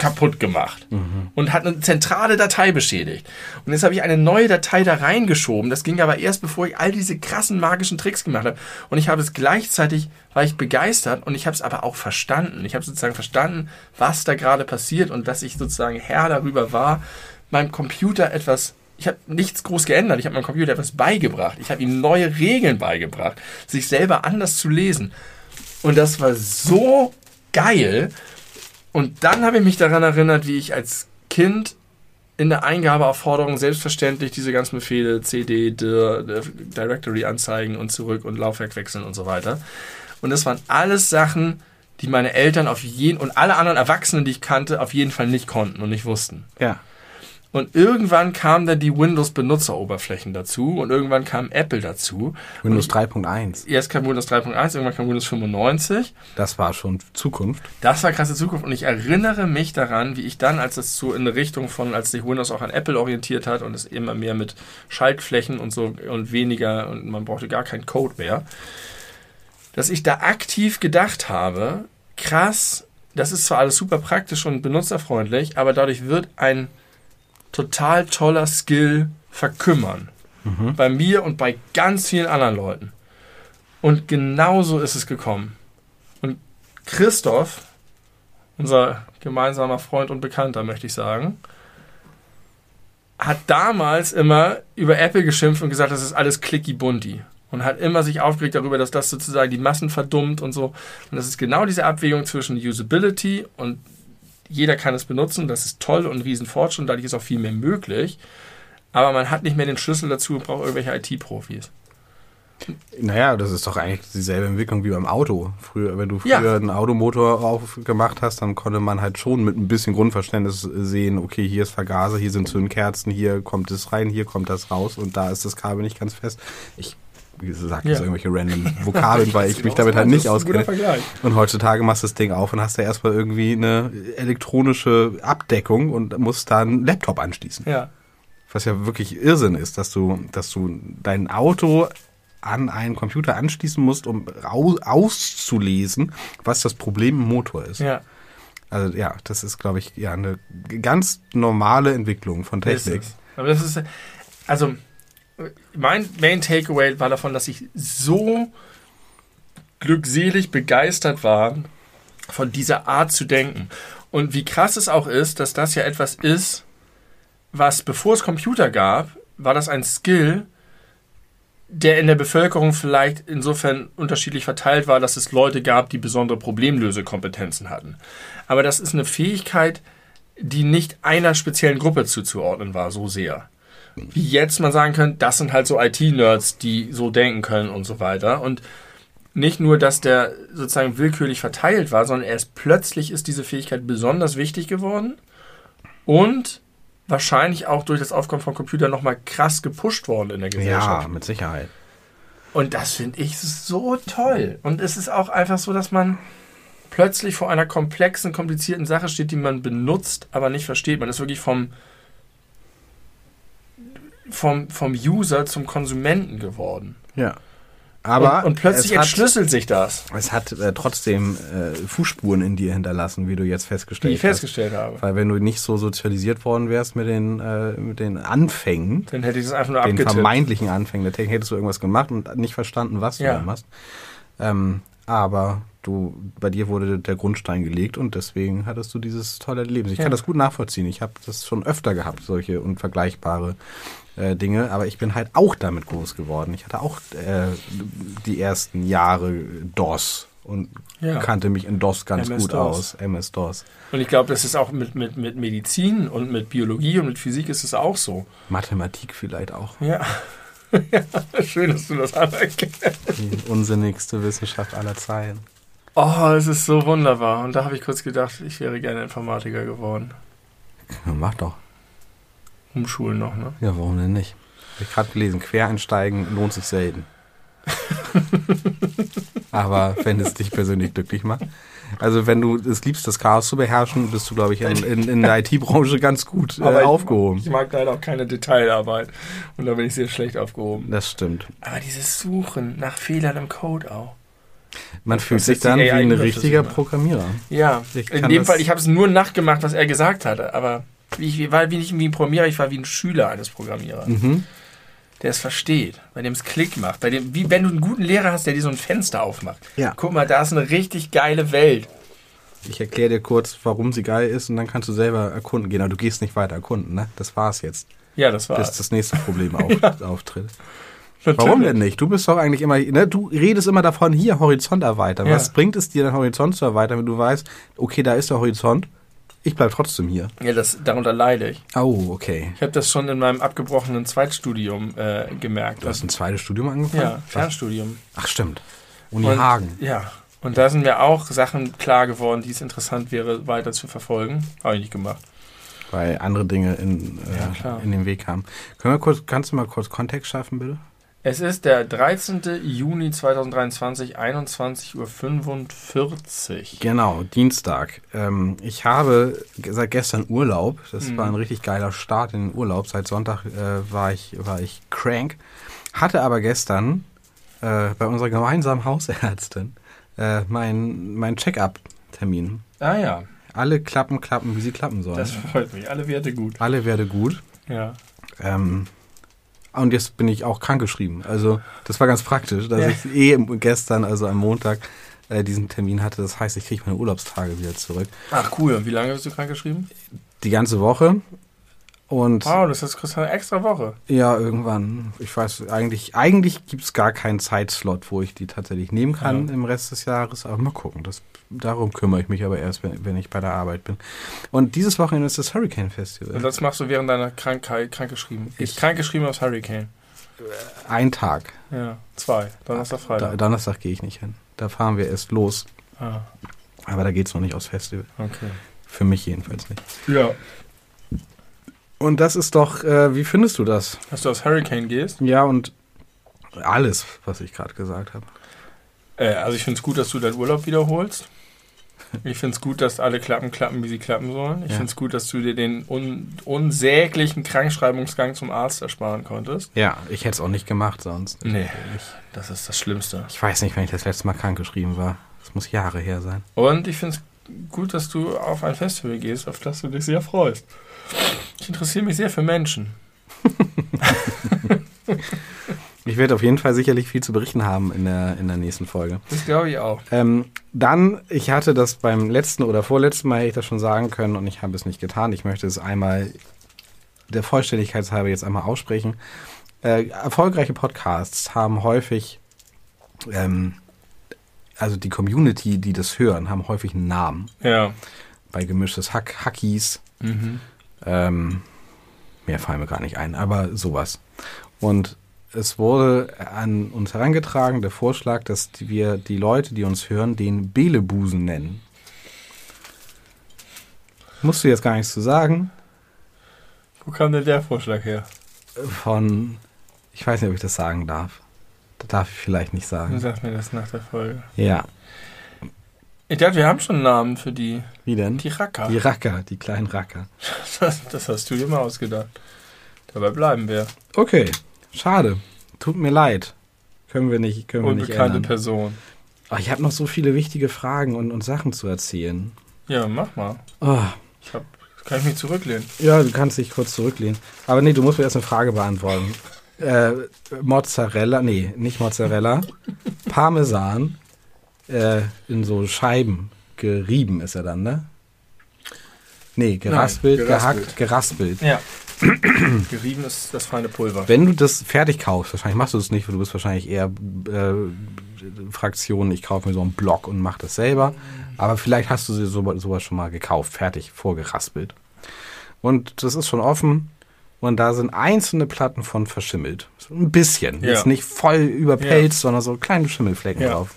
kaputt gemacht und hat eine zentrale Datei beschädigt. Und jetzt habe ich eine neue Datei da reingeschoben. Das ging aber erst, bevor ich all diese krassen magischen Tricks gemacht habe. Und ich habe es gleichzeitig, war ich begeistert und ich habe es aber auch verstanden. Ich habe sozusagen verstanden, was da gerade passiert und dass ich sozusagen Herr darüber war, meinem Computer etwas ich habe nichts groß geändert. Ich habe meinem Computer etwas beigebracht. Ich habe ihm neue Regeln beigebracht, sich selber anders zu lesen. Und das war so geil. Und dann habe ich mich daran erinnert, wie ich als Kind in der Eingabeaufforderung selbstverständlich diese ganzen Befehle CD, dir, Directory anzeigen und zurück und Laufwerk wechseln und so weiter. Und das waren alles Sachen, die meine Eltern auf jeden und alle anderen Erwachsenen, die ich kannte, auf jeden Fall nicht konnten und nicht wussten. Ja. Und irgendwann kamen dann die Windows-Benutzeroberflächen dazu und irgendwann kam Apple dazu. Windows 3.1. Erst kam Windows 3.1, irgendwann kam Windows 95. Das war schon Zukunft. Das war krasse Zukunft und ich erinnere mich daran, wie ich dann, als es so in eine Richtung von, als sich Windows auch an Apple orientiert hat und es immer mehr mit Schaltflächen und so und weniger und man brauchte gar keinen Code mehr, dass ich da aktiv gedacht habe, krass, das ist zwar alles super praktisch und benutzerfreundlich, aber dadurch wird ein total toller Skill verkümmern. Mhm. Bei mir und bei ganz vielen anderen Leuten. Und genauso ist es gekommen. Und Christoph, unser gemeinsamer Freund und Bekannter, möchte ich sagen, hat damals immer über Apple geschimpft und gesagt, das ist alles clicky bunti. Und hat immer sich aufgeregt darüber, dass das sozusagen die Massen verdummt und so. Und das ist genau diese Abwägung zwischen Usability und jeder kann es benutzen, das ist toll und ein Riesenfortschritt und dadurch ist auch viel mehr möglich. Aber man hat nicht mehr den Schlüssel dazu und braucht irgendwelche IT-Profis. Naja, das ist doch eigentlich dieselbe Entwicklung wie beim Auto. Früher, wenn du früher Ja. einen Automotor aufgemacht hast, dann konnte man halt schon mit ein bisschen Grundverständnis sehen, okay, hier ist Vergaser, hier sind Zündkerzen, hier kommt es rein, hier kommt das raus und da ist das Kabel nicht ganz fest. Ich jetzt Ja. irgendwelche random Vokabeln, weil ich mich genau, damit halt du nicht auskenne. Und heutzutage machst du das Ding auf und hast da erstmal irgendwie eine elektronische Abdeckung und musst da einen Laptop anschließen. Ja. Was ja wirklich Irrsinn ist, dass du, dass du dein Auto an einen Computer anschließen musst, um auszulesen, was das Problem im Motor ist. Ja. Also ja, das ist, glaube ich, ja eine ganz normale Entwicklung von Technik. Aber das ist, also, mein Main Takeaway war davon, dass ich so glückselig begeistert war von dieser Art zu denken. Und wie krass es auch ist, dass das ja etwas ist, was bevor es Computer gab, war das ein Skill, der in der Bevölkerung vielleicht insofern unterschiedlich verteilt war, dass es Leute gab, die besondere Problemlösekompetenzen hatten. Aber das ist eine Fähigkeit, die nicht einer speziellen Gruppe zuzuordnen war, so sehr. Wie jetzt man sagen könnte, das sind halt so IT-Nerds, die so denken können und so weiter. Und nicht nur, dass der sozusagen willkürlich verteilt war, sondern erst plötzlich ist diese Fähigkeit besonders wichtig geworden und wahrscheinlich auch durch das Aufkommen von Computern nochmal krass gepusht worden in der Gesellschaft. Ja, mit Sicherheit. Und das finde ich so toll. Und es ist auch einfach so, dass man plötzlich vor einer komplexen, komplizierten Sache steht, die man benutzt, aber nicht versteht. Man ist wirklich vom, vom, vom User zum Konsumenten geworden. Ja. Aber und, und plötzlich hat, entschlüsselt sich das, es hat äh, trotzdem äh, Fußspuren in dir hinterlassen, wie du jetzt wie festgestellt ich hast. festgestellt habe. Weil wenn du nicht so sozialisiert worden wärst mit den, äh, mit den Anfängen, Dann hätte ich das einfach nur den abgetippt. vermeintlichen Anfängen der Technik, hättest du irgendwas gemacht und nicht verstanden, was du Ja. da machst. Ähm, aber du, bei dir wurde der Grundstein gelegt und deswegen hattest du dieses tolle Leben. Ich Ja. kann das gut nachvollziehen. Ich habe das schon öfter gehabt, solche unvergleichbare äh, Dinge, aber ich bin halt auch damit groß geworden. Ich hatte auch äh, die ersten Jahre DOS und Ja. kannte mich in DOS ganz MS gut DOS. aus. MS-DOS. Und ich glaube, das ist auch mit, mit, mit Medizin und mit Biologie und mit Physik ist es auch so. Mathematik vielleicht auch. Ja. ja, schön, dass du das anerkennst. Die unsinnigste Wissenschaft aller Zeiten. Oh, es ist so wunderbar. Und da habe ich kurz gedacht, ich wäre gerne Informatiker geworden. Mach doch. Umschulen noch, ne? Ja, warum denn nicht? Hab ich gerade gelesen, Quereinsteigen lohnt sich selten. Aber wenn es dich persönlich glücklich macht. Also wenn du es liebst, das Chaos zu beherrschen, bist du, glaube ich, in, in, in der IT-Branche ganz gut äh, Aber ich- aufgehoben. Ich mag leider auch keine Detailarbeit. Und da bin ich sehr schlecht aufgehoben. Das stimmt. Aber dieses Suchen nach Fehlern im Code auch. Man fühlt sich dann wie ein richtiger. Programmierer. Ja, Ich in dem Fall, ich habe es nur nachgemacht, was er gesagt hatte. Aber ich war wie nicht wie ein Programmierer, ich war wie ein Schüler eines Programmierers. Mhm. der es versteht, bei dem es Klick macht, bei dem, wie wenn du einen guten Lehrer hast, der dir so ein Fenster aufmacht. Ja. Guck mal, da ist eine richtig geile Welt. Ich erkläre dir kurz, warum sie geil ist und dann kannst du selber erkunden gehen. Aber du gehst nicht weiter erkunden, ne? Das war's jetzt. Ja, das bis war's. das nächste Problem auf, auftritt. Warum denn nicht? Du bist doch eigentlich immer, ne, du redest immer davon, hier Horizont erweitern. Ja. Was bringt es dir, den Horizont zu erweitern, wenn du weißt, okay, da ist der Horizont, ich bleib trotzdem hier. Ja, das, darunter leide ich. Oh, okay. Ich habe das schon in meinem abgebrochenen Zweitstudium äh, gemerkt. Du hast ein zweites Studium angefangen? ja? Fernstudium. Ach, stimmt. Uni Und- Hagen. Ja. Und da sind mir auch Sachen klar geworden, die es interessant wäre, weiter zu verfolgen. Habe ich nicht gemacht. Weil andere Dinge in, Ja, äh, in den Weg kamen. Können wir kurz, kannst du mal kurz Kontext schaffen, bitte? Es ist der 13. Juni 2023, 21.45 Uhr. Genau, Dienstag. Ähm, ich habe seit gestern Urlaub. Das Mhm. war ein richtig geiler Start in den Urlaub. Seit Sonntag äh, war, ich, war ich crank. Hatte aber gestern äh, bei unserer gemeinsamen Hausärztin äh, mein, mein Check-up-Termin. Ah ja, Alle klappen, klappen, wie sie klappen sollen. das freut mich. Alle Werte gut. Alle werde gut. Ja. Ähm, und jetzt bin ich auch krankgeschrieben. Also das war ganz praktisch, dass Ja. ich eh gestern, also am Montag, äh, diesen Termin hatte. Das heißt, ich kriege meine Urlaubstage wieder zurück. Ach cool. Und wie lange bist du krank geschrieben? Die ganze Woche. Und Wow, das ist kriegst eine extra Woche. ja, irgendwann, ich weiß, eigentlich, eigentlich gibt es gar keinen Zeitslot, wo ich die tatsächlich nehmen kann Ja. im Rest des Jahres. Aber mal gucken. Das, darum kümmere ich mich aber erst, wenn, wenn ich bei der Arbeit bin. Und dieses Wochenende ist das Hurricane Festival. Und das machst du während deiner Krankheit krankgeschrieben. Ich Ich- krankgeschrieben aufs Hurricane. Ein Tag. Ja, zwei. Donnerstag, Da, Freitag. Donnerstag gehe ich nicht hin. Da fahren wir erst los. Ah, Aber da geht es noch nicht aufs Festival. okay. Für mich jedenfalls nicht. Ja. Und das ist doch, äh, wie findest du das? Dass du aufs Hurricane gehst? Ja, und alles, was ich gerade gesagt habe. Äh, also ich finde es gut, dass du deinen Urlaub wiederholst. Ich finde es gut, dass alle Klappen klappen, wie sie klappen sollen. Ich Ja. finde es gut, dass du dir den un unsäglichen Krankschreibungsgang zum Arzt ersparen konntest. Ja, ich hätte es auch nicht gemacht sonst. Nee, das ist das Schlimmste. Ich weiß nicht, wenn ich das letzte Mal krankgeschrieben war. Das muss Jahre her sein. Und ich finde es gut, dass du auf ein Festival gehst, auf das du dich sehr freust. Ich interessiere mich sehr für Menschen. Ich werde auf jeden Fall sicherlich viel zu berichten haben in der, in der nächsten Folge. Das glaube ich auch. Ähm, dann, ich hatte das beim letzten oder vorletzten Mal, hätte ich das schon sagen können und ich habe es nicht getan. Ich möchte es einmal der Vollständigkeit halber jetzt einmal aussprechen. Äh, erfolgreiche Podcasts haben häufig, ähm, also die Community, die das hören, haben häufig einen Namen. Ja. Bei gemischtes Hack, Hackies, Mhm. Ähm, mehr fallen mir gar nicht ein, aber sowas. Und es wurde an uns herangetragen, der Vorschlag, dass wir die Leute, die uns hören, den Belebusen nennen. Musst du jetzt gar nichts zu sagen. Wo kam denn der Vorschlag her? Von, ich weiß nicht, ob ich das sagen darf. Das darf ich vielleicht nicht Du sagen. sagst mir das nach der Folge. Ja. Ich dachte, wir haben schon einen Namen für die. Wie denn? Die Racker. Die Racker, die kleinen Racker. Das, das hast du dir mal ausgedacht. Dabei bleiben wir. Okay, schade. Tut mir leid. Können wir nicht, können wir nicht Unbekannte ändern. Person. Oh, ich habe noch so viele wichtige Fragen und, und Sachen zu erzählen. Ja, mach mal. Oh, Ich hab, kann ich mich zurücklehnen. ja, du kannst dich kurz zurücklehnen. Aber nee, du musst mir erst eine Frage beantworten. Äh, Mozzarella, nee, nicht Mozzarella. Parmesan äh, in so Scheiben gerieben ist er dann, ne? Nee, geraspelt, Nein, gehackt, geraspelt. Ja. Gerieben ist das feine Pulver. Wenn du das fertig kaufst, wahrscheinlich machst du das nicht, weil du bist wahrscheinlich eher äh, Fraktion, ich kaufe mir so einen Block und mache das selber. Aber vielleicht hast du sie so, sowas schon mal gekauft, fertig, vorgeraspelt. Und das ist schon offen. Und da sind einzelne Platten von verschimmelt. So ein bisschen. Ja. Jetzt nicht voll überpelzt, sondern so kleine Schimmelflecken Ja. drauf.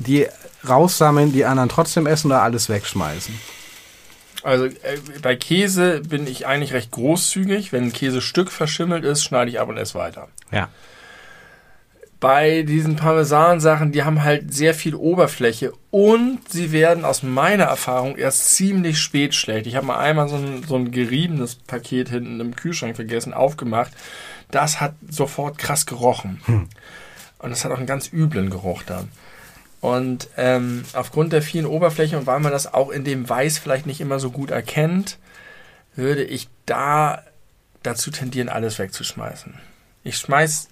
Die raussammeln, die anderen trotzdem essen oder alles wegschmeißen. Also äh, bei Käse bin ich eigentlich recht großzügig. Wenn ein Käsestück verschimmelt ist, schneide ich ab und esse weiter. Ja. Bei diesen Parmesan-Sachen, die haben halt sehr viel Oberfläche und sie werden aus meiner Erfahrung erst ziemlich spät schlecht. Ich habe mal einmal so ein, so ein geriebenes Paket hinten im Kühlschrank vergessen, aufgemacht. Das hat sofort krass gerochen. Und das hat auch einen ganz üblen Geruch dann. Und ähm, aufgrund der vielen Oberfläche und weil man das auch in dem Weiß vielleicht nicht immer so gut erkennt, würde ich da dazu tendieren, alles wegzuschmeißen. Ich schmeiß,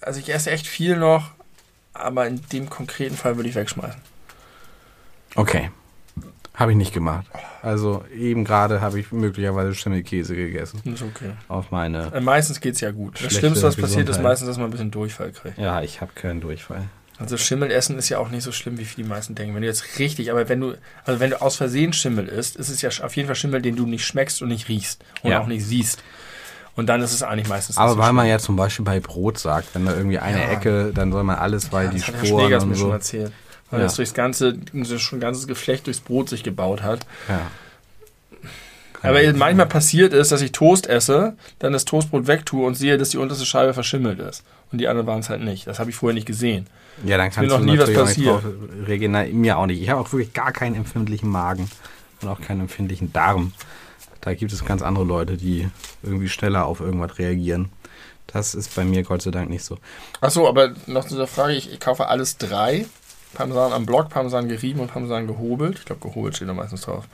also ich esse echt viel noch, aber in dem konkreten Fall würde ich wegschmeißen. Okay. Habe ich nicht gemacht. Also eben gerade habe ich möglicherweise Schimmelkäse gegessen. Ist okay. Auf meine. Äh, meistens geht es ja gut. Das Schlimmste, was passiert, ist Gesundheit. meistens, dass man ein bisschen Durchfall kriegt. Ja, ich habe keinen Durchfall. Also Schimmel essen ist ja auch nicht so schlimm, wie die meisten denken. Wenn du jetzt richtig, aber wenn du, also wenn du aus Versehen Schimmel isst, ist es ja auf jeden Fall Schimmel, den du nicht schmeckst und nicht riechst und Ja. auch nicht siehst. Und dann ist es eigentlich meistens Aber so weil man schlimm. ja zum Beispiel bei Brot sagt, wenn da irgendwie eine Ja. Ecke, dann soll man alles, weil Ja, die Sporen und mir schon so. erzählt. Weil Ja. das durchs ganze, schon ein ganzes Geflecht durchs Brot sich gebaut hat. Ja. Kann Aber manchmal passiert es, dass ich Toast esse, dann das Toastbrot wegtue und sehe, dass die unterste Scheibe verschimmelt ist. Und die anderen waren es halt nicht. Das habe ich vorher nicht gesehen. Ja, dann kannst du nie was passiert. reagieren. Na, Mir auch nicht. Ich habe auch wirklich gar keinen empfindlichen Magen und auch keinen empfindlichen Darm. Da gibt es ganz andere Leute, die irgendwie schneller auf irgendwas reagieren. Das ist bei mir Gott sei Dank nicht so. Achso, aber noch zu der Frage, ich, ich kaufe alles drei. Parmesan am Block, Parmesan gerieben und Parmesan gehobelt. Ich glaube, gehobelt steht da meistens drauf.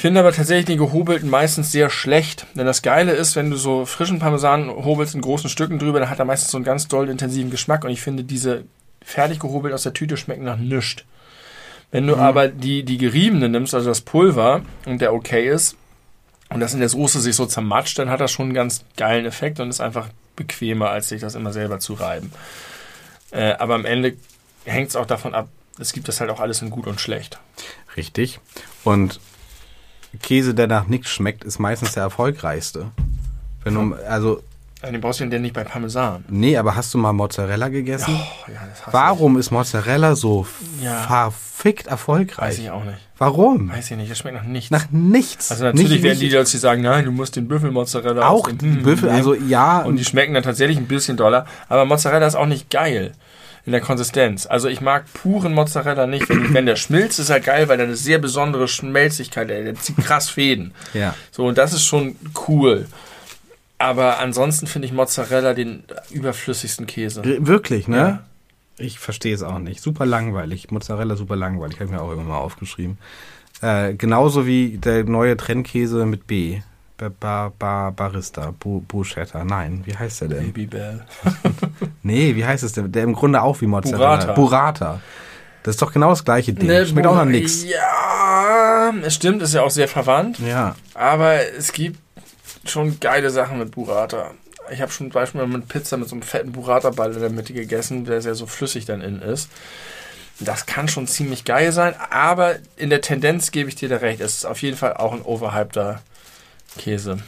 Ich finde aber tatsächlich den gehobelten meistens sehr schlecht. Denn das Geile ist, wenn du so frischen Parmesan hobelst in großen Stücken drüber, dann hat er meistens so einen ganz doll intensiven Geschmack. Und ich finde, diese fertig gehobelt aus der Tüte schmecken nach nichts. Wenn du aber die, die geriebene nimmst, also das Pulver, und der okay ist, und das in der Soße sich so zermatscht, dann hat das schon einen ganz geilen Effekt und ist einfach bequemer, als sich das immer selber zu reiben. Äh, aber am Ende hängt es auch davon ab, es gibt das halt auch alles in gut und schlecht. Richtig. Und Käse, der nach nichts schmeckt, ist meistens der erfolgreichste. Wenn du, also, Den brauchst du denn nicht bei Parmesan. nee, aber hast du mal Mozzarella gegessen? Oh, ja, das Warum ist Mozzarella so Ja. verfickt Ich. erfolgreich? Weiß ich auch nicht. Warum? Weiß ich nicht, das schmeckt nach nichts. Nach nichts. also natürlich Nicht- werden die nicht- Leute, die sagen, nein, du musst den Büffelmozzarella auch die dem- Büffel, also ja, Und die schmecken dann tatsächlich ein bisschen doller. Aber Mozzarella ist auch nicht geil in der Konsistenz. Also ich mag puren Mozzarella nicht. Wenn, wenn der schmilzt, ist er geil, weil er eine sehr besondere Schmelzigkeit, der, der zieht krass Fäden. ja. So, und das ist schon cool. Aber ansonsten finde ich Mozzarella den überflüssigsten Käse. Wirklich, ne? Ja. Ich verstehe es auch nicht. Super langweilig. Mozzarella super langweilig. Habe ich mir auch irgendwann mal aufgeschrieben. Äh, genauso wie der neue Trendkäse mit B. Ba, ba, ba, Barista. Bu. Nein, wie heißt der denn? Babybell. Nee, wie heißt es denn? Der im Grunde auch wie Mozzarella. Burrata. Burrata. Das ist doch genau das gleiche Ding. Ne, Schmeckt auch nach nichts. Ja, es stimmt, ist ja auch sehr verwandt. Ja. Aber es gibt schon geile Sachen mit Burrata. Ich habe schon zum Beispiel mit Pizza mit so einem fetten Burrata-Ball in der Mitte gegessen, der sehr so flüssig dann innen ist. Das kann schon ziemlich geil sein, aber in der Tendenz gebe ich dir da recht. Es ist auf jeden Fall auch ein overhypter Käse.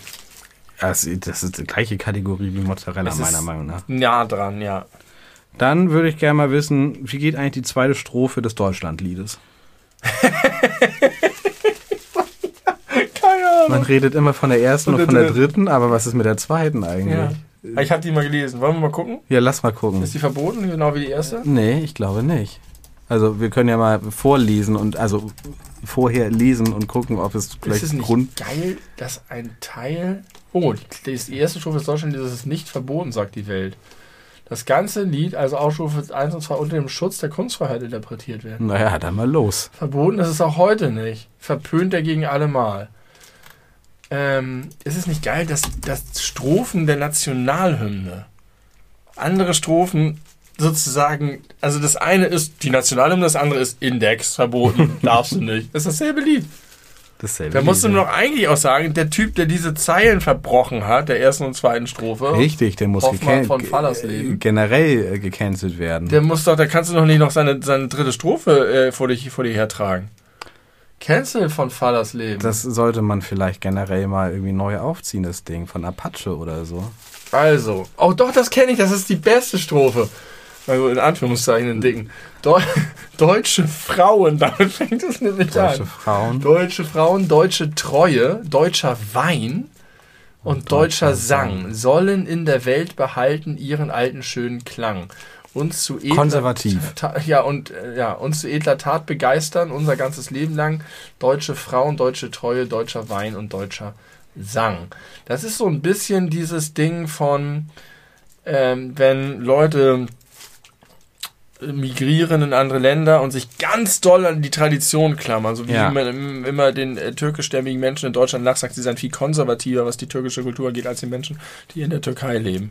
Das, das ist die gleiche Kategorie wie Mozzarella, Es meiner Meinung nach. Nah dran, ja. Dann würde ich gerne mal wissen, wie geht eigentlich die zweite Strophe des Deutschlandliedes? Keine Ahnung. Man redet immer von der ersten Und und, von der dritten. aber was ist mit der zweiten eigentlich? Ja. Ja, Ich habe die mal gelesen. Wollen wir mal gucken? lass mal gucken. Ist die verboten, genau wie die erste? Nee, ich glaube nicht. Also wir können ja mal vorlesen und also vorher lesen und gucken, ob es Ist vielleicht es nicht Grund. geil, dass ein Teil. Oh, die, erste Strophe ist Deutschland, das ist nicht verboten, sagt die Welt. Das ganze Lied, also auch Strophe 1 und 2, unter dem Schutz der Kunstfreiheit interpretiert werden. Naja, dann mal los. Verboten ist es auch heute nicht. Verpönt dagegen allemal. Ähm, ist es nicht geil, dass, dass Strophen der Nationalhymne andere Strophen sozusagen, also das eine ist die Nationalhymne, das andere ist Index, verboten, darfst du nicht. Das ist dasselbe Lied. Dasselbe. Da musst du Lied, noch eigentlich auch sagen, der Typ, der diese Zeilen verbrochen hat, der ersten und zweiten Strophe, Richtig, der muss von Fallersleben. äh, generell äh, gecancelt werden. der muss doch, da kannst du doch nicht noch seine, seine dritte Strophe äh, vor, dich, vor dir hertragen. Cancel von Fallersleben. das sollte man vielleicht generell mal irgendwie neu aufziehen, das Ding von Apache oder so. Also, oh doch, das kenne ich, das ist die beste Strophe. Also in Anführungszeichen in dicken. Deu deutsche Frauen, damit fängt es nämlich Deutsche an. Frauen. Deutsche Frauen, deutsche Treue, deutscher Wein und deutscher deutscher Sang Sang. sollen in der Welt behalten ihren alten schönen Klang. Uns zu edler, Konservativ. Ta ja, und äh, ja, uns zu edler Tat begeistern, unser ganzes Leben lang. Deutsche Frauen, deutsche Treue, deutscher Wein und deutscher Sang. Das ist so ein bisschen dieses Ding von, ähm, wenn Leute migrieren in andere Länder und sich ganz doll an die Tradition klammern. So wie Ja. man im- immer den äh, türkischstämmigen Menschen in Deutschland nachsagt, sie seien viel konservativer, was die türkische Kultur angeht, als die Menschen, die in der Türkei leben.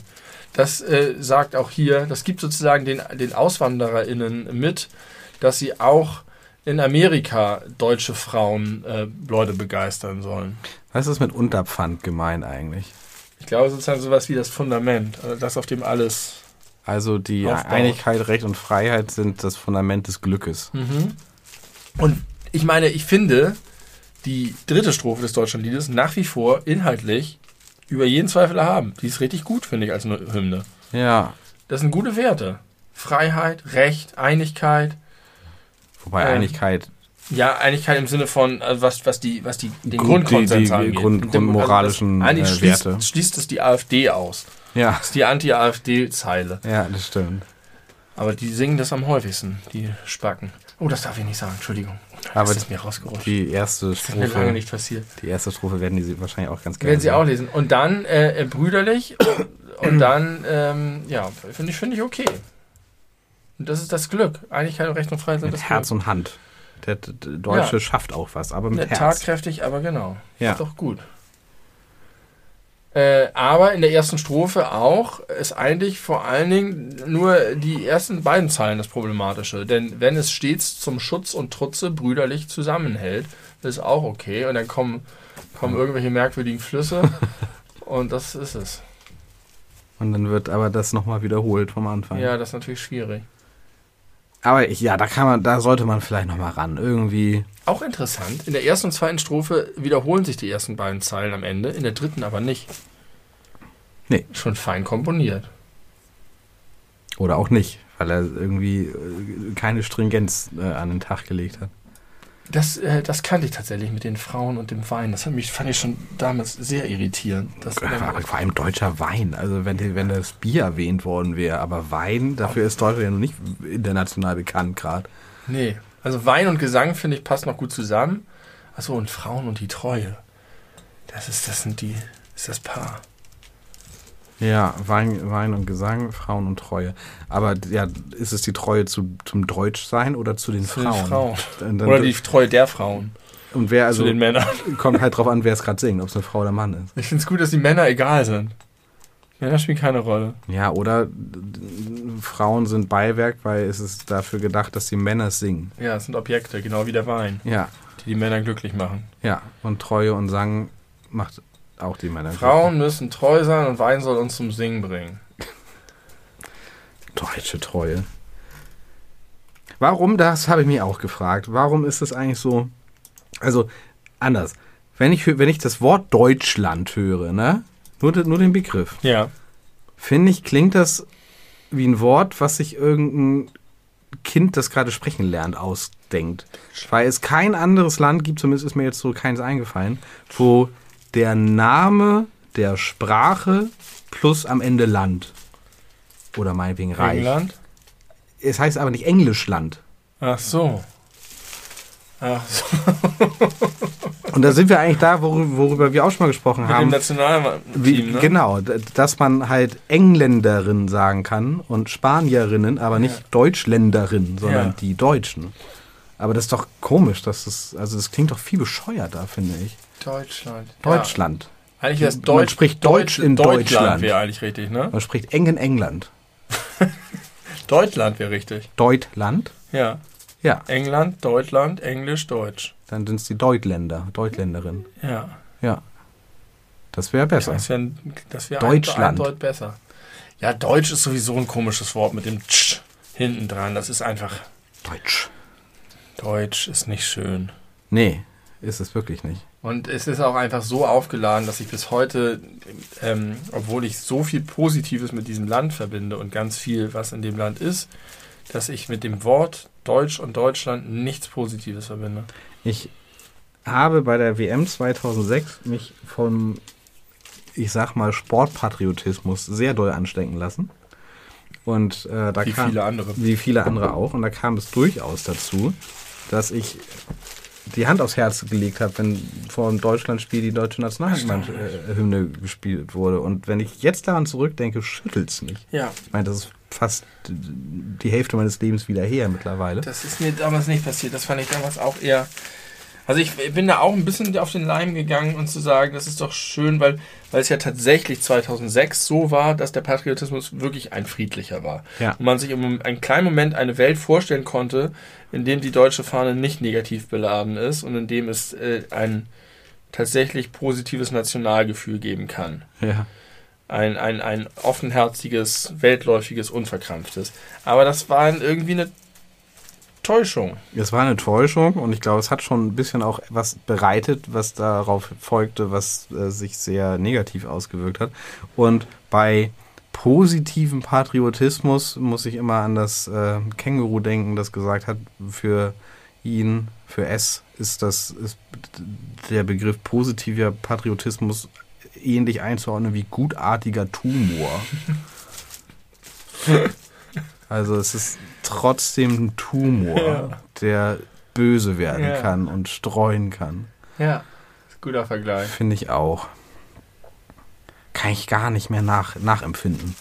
Das äh, sagt auch hier, das gibt sozusagen den, den AuswandererInnen mit, dass sie auch in Amerika deutsche Frauen äh, Leute begeistern sollen. Was ist mit Unterpfand gemeint eigentlich? Ich glaube, sozusagen sowas wie das Fundament, also das, auf dem alles. Also die Aufbaut. Einigkeit, Recht und Freiheit sind das Fundament des Glückes. Und ich meine, ich finde die dritte Strophe des Deutschlandliedes nach wie vor inhaltlich über jeden Zweifel erhaben. Die ist richtig gut, finde ich, als eine Hymne. Ja. Das sind gute Werte. Freiheit, Recht, Einigkeit. Wobei Ähm, Einigkeit Ja, Einigkeit im Sinne von, also was, was die, was die, den Grund- Grundkonsens die- die angeht. Grund- Und dem- grundmoralischen, also das, äh, eigentlich schließt, Werte. schließt es die AfD aus. Ja. Das ist die Anti-AfD-Zeile. Ja, das stimmt. Aber die singen das am häufigsten, die Spacken. Oh, das darf ich nicht sagen, Entschuldigung. Aber das ist mir rausgerutscht. Die erste das ist mir lange Strophe, nicht passiert. die erste Strophe werden die wahrscheinlich auch ganz gerne. Werden sie auch lesen. Und dann äh, äh, brüderlich und dann, ähm, ja, finde ich, finde ich okay. Und das ist das Glück. Einigkeit und Recht und Freiheit sind mit das Herz Glück. und Hand. Der, der Deutsche Ja. schafft auch was, aber mit Ja, Herz. tatkräftig, aber genau. Ja. Ist doch gut. Äh, aber in der ersten Strophe auch ist eigentlich vor allen Dingen nur die ersten beiden Zeilen das Problematische. Denn wenn es stets zum Schutz und Trutze brüderlich zusammenhält, ist auch okay. Und dann kommen, kommen irgendwelche merkwürdigen Flüsse und das ist es. Und dann wird aber das nochmal wiederholt vom Anfang. Ja, das ist natürlich schwierig. Aber ich, ja, da kann man, da sollte man vielleicht nochmal ran. Irgendwie. Auch interessant, in der ersten und zweiten Strophe wiederholen sich die ersten beiden Zeilen am Ende, in der dritten aber nicht. Nee. Schon fein komponiert. Oder auch nicht, weil er irgendwie äh, keine Stringenz äh, an den Tag gelegt hat. Das, äh, das kannte ich tatsächlich mit den Frauen und dem Wein. Das hat mich, fand ich schon damals sehr irritierend. Das, Aber vor allem deutscher Wein. Also wenn, wenn das Bier erwähnt worden wäre, aber Wein, dafür ist Deutschland ja noch nicht international bekannt gerade. nee, also Wein und Gesang, finde ich, passt noch gut zusammen. Achso, und Frauen und die Treue. Das ist, das sind die, ist das Paar. Ja, Wein, Wein und Gesang, Frauen und Treue. Aber ja, ist es die Treue zu, zum Deutschsein oder zu den Zu Frauen? den Frauen. Dann- dann- Oder die Treue der Frauen. und wer also zu den Männern. kommt halt drauf an, wer es gerade singt, ob es eine Frau oder Mann ist. Ich finde es gut, dass die Männer egal sind. Männer spielen keine Rolle. Ja, oder Frauen sind Beiwerk, weil es ist dafür gedacht, dass die Männer singen. Ja, es sind Objekte, genau wie der Wein, Ja, die die Männer glücklich machen. ja. Und Treue und Sang macht auch die Männer. Frauen müssen treu sein und Wein soll uns zum Singen bringen. Deutsche Treue. Warum, das habe ich mich auch gefragt. Warum ist es eigentlich so? Also, anders. Wenn ich, wenn ich das Wort Deutschland höre, ne? Nur, nur den Begriff. Ja. Finde ich, klingt das wie ein Wort, was sich irgendein Kind, das gerade sprechen lernt, ausdenkt. Weil es kein anderes Land gibt, zumindest ist mir jetzt so keins eingefallen, wo der Name der Sprache plus am Ende Land. Oder meinetwegen Reich. England? Es heißt aber nicht Englischland. Ach so. Ach so. Und da sind wir eigentlich da, worüber, worüber wir auch schon mal gesprochen Mit dem haben. Nationalteam, Wie, ne? Genau, dass man halt Engländerin sagen kann und Spanierinnen, aber nicht Ja. Deutschländerin, sondern Ja. die Deutschen. Aber das ist doch komisch, dass das, also das klingt doch viel bescheuerter, finde ich. Deutschland. Deutschland. Ja. Eigentlich wäre es Man Deutsch. spricht Deutsch in Deutschland. wäre eigentlich richtig, ne? Man spricht eng in England. Deutschland wäre richtig. Deutland? Ja. Ja, England, Deutschland, Englisch, Deutsch. dann sind es die Deutländer, Deutländerin. Ja. Ja. Das wäre besser. Das wäre wär Deutschland. Deut besser. Ja, Deutsch ist sowieso ein komisches Wort mit dem Tsch hinten dran. Das ist einfach. Deutsch. Deutsch ist nicht schön. Nee, ist es wirklich nicht. Und es ist auch einfach so aufgeladen, dass ich bis heute, ähm, obwohl ich so viel Positives mit diesem Land verbinde und ganz viel, was in dem Land ist, dass ich mit dem Wort Deutsch und Deutschland nichts Positives verbinde. Ich habe bei der WM 2006 mich vom, ich sag mal, Sportpatriotismus sehr doll anstecken lassen. Und äh, da Wie kam, viele andere. Wie viele andere auch. Und da kam es durchaus dazu, dass ich die Hand aufs Herz gelegt habe, wenn vor dem Deutschlandspiel die deutsche Nationalhymne gespielt wurde. Und wenn ich jetzt daran zurückdenke, schüttelt es mich. Ja, Ich meine, das ist fast die Hälfte meines Lebens wieder her mittlerweile. das ist mir damals nicht passiert. Das fand ich damals auch eher Also ich bin da auch ein bisschen auf den Leim gegangen und zu sagen, das ist doch schön, weil, weil es ja tatsächlich 2006 so war, dass der Patriotismus wirklich ein friedlicher war. Ja. Und man sich im einen kleinen Moment eine Welt vorstellen konnte, in dem die deutsche Fahne nicht negativ beladen ist und in dem es äh, ein tatsächlich positives Nationalgefühl geben kann. Ja. Ein, ein, ein offenherziges, weltläufiges, unverkrampftes. Aber das war irgendwie eine Täuschung. Es war eine Täuschung und ich glaube, es hat schon ein bisschen auch was bereitet, was darauf folgte, was äh, sich sehr negativ ausgewirkt hat. Und bei positivem Patriotismus muss ich immer an das äh, Känguru denken, das gesagt hat, für ihn, für S ist das ist der Begriff positiver Patriotismus ähnlich einzuordnen wie gutartiger Tumor. Also es ist trotzdem ein Tumor, Ja. der böse werden Ja. kann und streuen kann. Ja. Guter Vergleich. Finde ich auch. Kann ich gar nicht mehr nach, nachempfinden.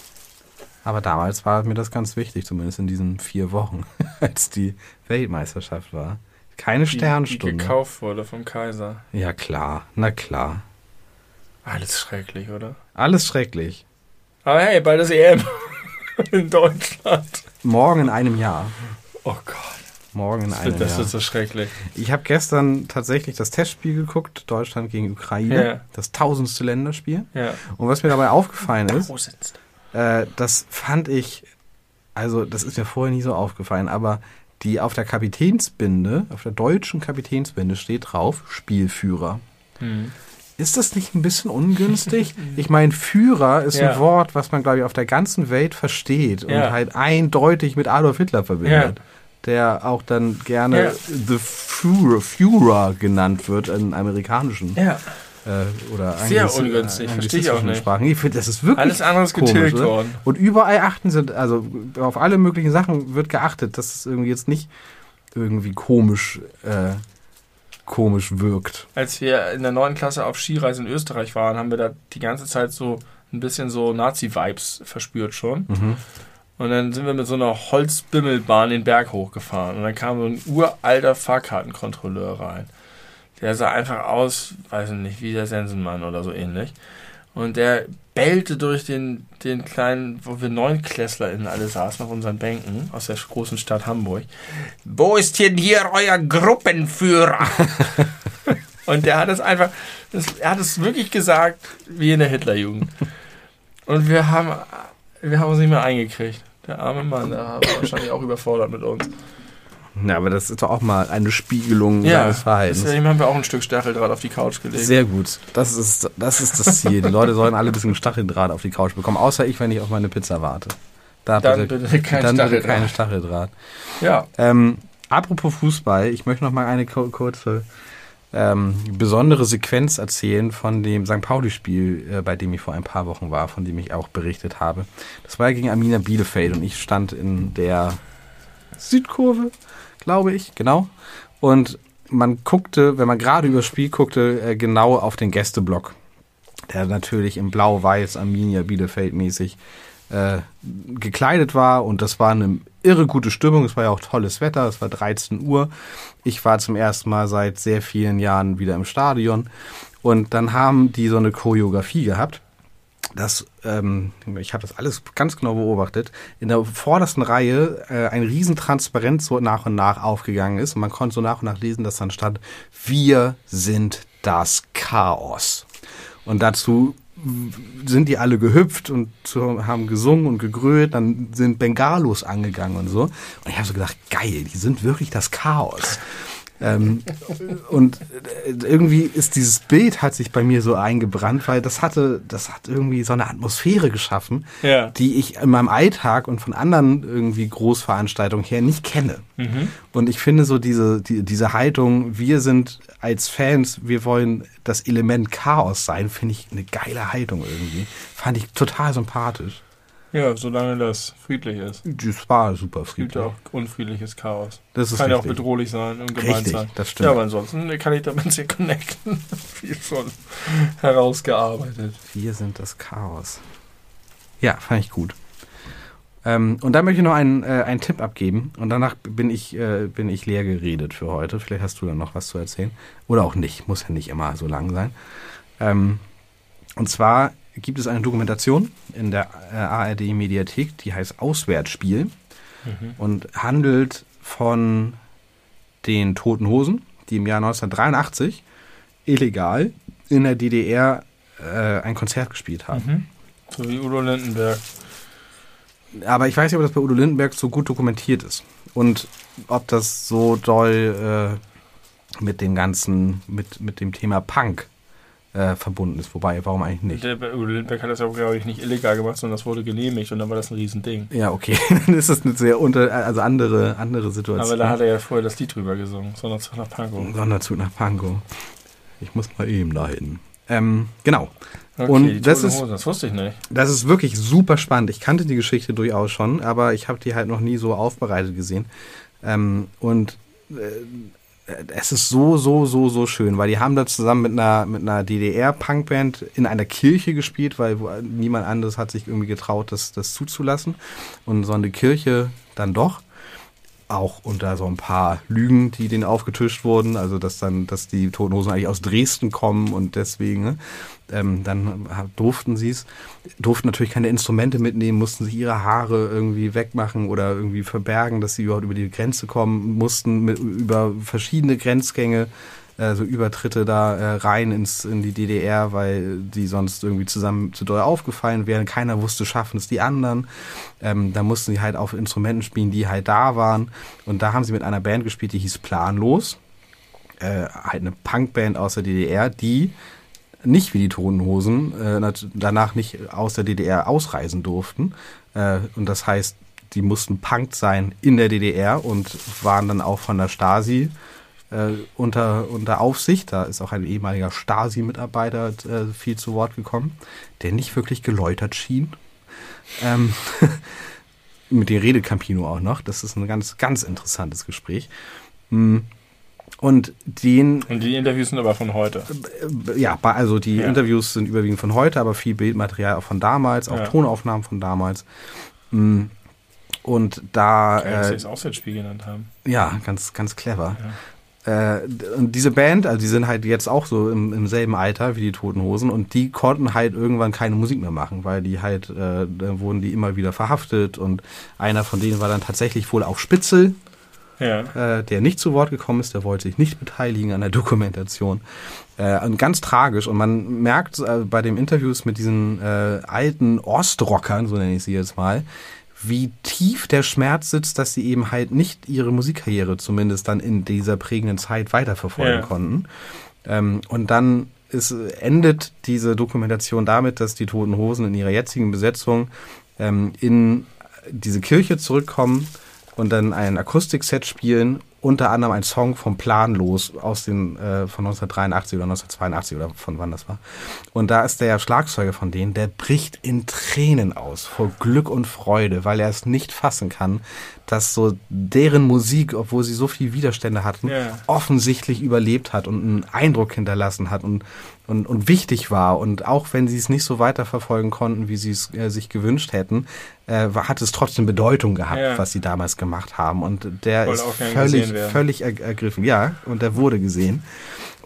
Aber damals war mir das ganz wichtig, zumindest in diesen vier Wochen, als die Weltmeisterschaft war. Keine Die, die Sternstunde. gekauft wurde vom Kaiser. ja klar, na klar. Alles schrecklich, oder? Alles schrecklich. Aber hey, bald ist EM in Deutschland. Morgen in einem Jahr. Oh Gott. Morgen in Das einem wird, das Jahr. wird so schrecklich. Ich habe gestern tatsächlich das Testspiel geguckt, Deutschland gegen Ukraine, Ja. das tausendste Länderspiel. Ja. Und was mir dabei aufgefallen ist, äh, das fand ich, also das ist mir vorher nie so aufgefallen, aber die auf der Kapitänsbinde, auf der deutschen Kapitänsbinde steht drauf Spielführer. Hm. Ist das nicht ein bisschen ungünstig? Ich meine, Führer ist Ja. ein Wort, was man, glaube ich, auf der ganzen Welt versteht und Ja. halt eindeutig mit Adolf Hitler verbindet. Der auch dann gerne Ja. The Führer, Führer genannt wird in amerikanischen Ja. äh, oder Sehr ungünstig, äh, verstehe ich auch nicht. Sprachen. Ich finde, das ist wirklich Alles andere ist getilgt worden. Und überall achten sie, also auf alle möglichen Sachen wird geachtet, dass es irgendwie jetzt nicht irgendwie komisch, äh, komisch wirkt. Als wir in der neunten Klasse auf Skireise in Österreich waren, haben wir da die ganze Zeit so ein bisschen so Nazi-Vibes verspürt schon. Mhm. Und dann sind wir mit so einer Holzbimmelbahn den Berg hochgefahren. Und dann kam so ein uralter Fahrkartenkontrolleur rein. Der sah einfach aus, weiß ich nicht, wie der Sensenmann oder so ähnlich. Und der bellte durch den, den kleinen, wo wir NeunklässlerInnen alle saßen auf unseren Bänken aus der großen Stadt Hamburg. Wo ist denn hier euer Gruppenführer? Und der hat es einfach, das, er hat es wirklich gesagt, wie in der Hitlerjugend. Und wir haben, wir haben uns nicht mehr eingekriegt. Der arme Mann, der war wahrscheinlich auch überfordert mit uns. Ja, aber das ist doch auch mal eine Spiegelung seines Verhaltens. deswegen haben wir auch ein Stück Stacheldraht auf die Couch gelegt. Sehr gut. Das ist, das ist das Ziel. Die Leute sollen alle ein bisschen Stacheldraht auf die Couch bekommen, außer ich, wenn ich auf meine Pizza warte. Da Dann bitte kein dann bitte Stacheldraht. keine Stacheldraht. ja, Ähm, apropos Fußball, ich möchte noch mal eine kurze ähm, besondere Sequenz erzählen von dem St. Pauli-Spiel, äh, bei dem ich vor ein paar Wochen war, von dem ich auch berichtet habe. Das war ja gegen Arminia Bielefeld und ich stand in der Südkurve, glaube ich, genau. Und man guckte, wenn man gerade übers Spiel guckte, äh, genau auf den Gästeblock, der natürlich im Blau-Weiß Arminia Bielefeld mäßig äh, gekleidet war und das war eine irre gute Stimmung. Es war ja auch tolles Wetter. Es war 13 Uhr. Ich war zum ersten Mal seit sehr vielen Jahren wieder im Stadion und dann haben die so eine Choreografie gehabt. Das, ähm, ich habe das alles ganz genau beobachtet. In der vordersten Reihe äh, ein Riesentransparent so nach und nach aufgegangen ist und man konnte so nach und nach lesen, dass dann stand: Wir sind das Chaos. Und dazu sind die alle gehüpft und haben gesungen und gegrölt, dann sind Bengalos angegangen und so. Und ich habe so gedacht, geil, die sind wirklich das Chaos. Ähm, und äh, irgendwie ist dieses Bild hat sich bei mir so eingebrannt, weil das hatte, das hat irgendwie so eine Atmosphäre geschaffen, Ja. die ich in meinem Alltag und von anderen irgendwie Großveranstaltungen her nicht kenne. Und ich finde so diese, die, diese Haltung, wir sind als Fans, wir wollen das Element Chaos sein, finde ich eine geile Haltung irgendwie. Fand ich total sympathisch. Ja, solange das friedlich ist. Das war super Es gibt friedlich. auch unfriedliches Chaos. Das ist kann ja auch richtig. bedrohlich sein und gemein Richtig, sein. das stimmt. Ja, aber ansonsten kann ich damit sehr connecten. Viel schon herausgearbeitet. Wir sind das Chaos. Ja, fand ich gut. Ähm, und da möchte ich noch einen, äh, einen Tipp abgeben. Und danach bin ich, äh, bin ich leer geredet für heute. Vielleicht hast du dann noch was zu erzählen. Oder auch nicht. Muss ja nicht immer so lang sein. Ähm, und zwar gibt es eine Dokumentation in der äh, ARD-Mediathek, die heißt Auswärtsspiel Mhm. und handelt von den Toten Hosen, die im Jahr 1983 illegal in der DDR äh, ein Konzert gespielt haben. Mhm. So wie Udo Lindenberg. Aber ich weiß nicht, ob das bei Udo Lindenberg so gut dokumentiert ist. Und ob das so doll äh, mit dem ganzen, mit, mit dem Thema Punk äh, verbunden ist. Wobei, warum eigentlich nicht? Der, Udo Lindenberg hat das ja, glaube ich, nicht illegal gemacht, sondern das wurde genehmigt und dann war das ein Riesending. Ja, okay. Dann ist das eine sehr unter, also andere, andere Situation. Aber da hat er ja vorher das Lied drüber gesungen, Sonderzug nach Pankow. Sonderzug nach Pankow. Ich muss mal eben dahin. Ähm, genau. Okay, Und das ist- das wusste ich nicht. Das ist wirklich super spannend. Ich kannte die Geschichte durchaus schon, aber ich habe die halt noch nie so aufbereitet gesehen. Ähm, und äh, es ist so, so, so, so schön, weil die haben da zusammen mit einer, mit einer DDR-Punkband in einer Kirche gespielt, weil niemand anderes hat sich irgendwie getraut, das, das zuzulassen. Und so eine Kirche dann doch. Auch unter so ein paar Lügen, die denen aufgetischt wurden, also dass dann, dass die Toten Hosen eigentlich aus Dresden kommen und deswegen, ne? ähm, dann durften sie es, durften natürlich keine Instrumente mitnehmen, mussten sich ihre Haare irgendwie wegmachen oder irgendwie verbergen, dass sie überhaupt über die Grenze kommen, mussten mit, über verschiedene Grenzgänge, äh, so Übertritte da äh, rein ins, in die DDR, weil die sonst irgendwie zusammen zu doll aufgefallen wären. Keiner wusste, schaffen es die anderen. Ähm, da mussten sie halt auf Instrumenten spielen, die halt da waren. Und da haben sie mit einer Band gespielt, die hieß Planlos. Äh, halt eine Punkband aus der DDR, die nicht wie die Toten Hosen äh, danach nicht aus der DDR ausreisen durften. Äh, und das heißt, die mussten Punk sein in der DDR und waren dann auch von der Stasi äh, unter, unter Aufsicht. Da ist auch ein ehemaliger Stasi-Mitarbeiter äh, viel zu Wort gekommen, der nicht wirklich geläutert schien. Ähm, mit dem redet Campino auch noch. Das ist ein ganz, ganz interessantes Gespräch. Mm. Und den Und die Interviews sind aber von heute. äh, ja, also die Ja. Interviews sind überwiegend von heute, aber viel Bildmaterial auch von damals, auch Ja. Tonaufnahmen von damals. Mm. Und da, Geil, dass sie äh, es Auswärtsspiel genannt haben. ja, ganz, ganz clever. Äh, diese Band, also die sind halt jetzt auch so im, im selben Alter wie die Toten Hosen und die konnten halt irgendwann keine Musik mehr machen, weil die halt, äh, da wurden die immer wieder verhaftet und einer von denen war dann tatsächlich wohl auch Spitzel, Ja. äh, der nicht zu Wort gekommen ist, der wollte sich nicht beteiligen an der Dokumentation. Äh, und ganz tragisch. Und man merkt äh, bei den Interviews mit diesen äh, alten Ostrockern, so nenne ich sie jetzt mal, wie tief der Schmerz sitzt, dass sie eben halt nicht ihre Musikkarriere zumindest dann in dieser prägenden Zeit weiterverfolgen Ja. konnten. Ähm, und dann ist, endet diese Dokumentation damit, dass die Toten Hosen in ihrer jetzigen Besetzung ähm, in diese Kirche zurückkommen und dann ein Akustikset spielen, unter anderem ein Song vom Planlos aus den äh, von 1983 oder 1982 oder von wann das war. Und da ist der Schlagzeuger von denen, der bricht in Tränen aus vor Glück und Freude, weil er es nicht fassen kann, dass so deren Musik, obwohl sie so viel Widerstände hatten, Ja. offensichtlich überlebt hat und einen Eindruck hinterlassen hat und, und, und wichtig war. Und auch wenn sie es nicht so weiterverfolgen konnten, wie sie es äh, sich gewünscht hätten, äh, hat es trotzdem Bedeutung gehabt, Ja. was sie damals gemacht haben. Und der Wollte ist völlig, völlig er, ergriffen. Ja, und der wurde gesehen.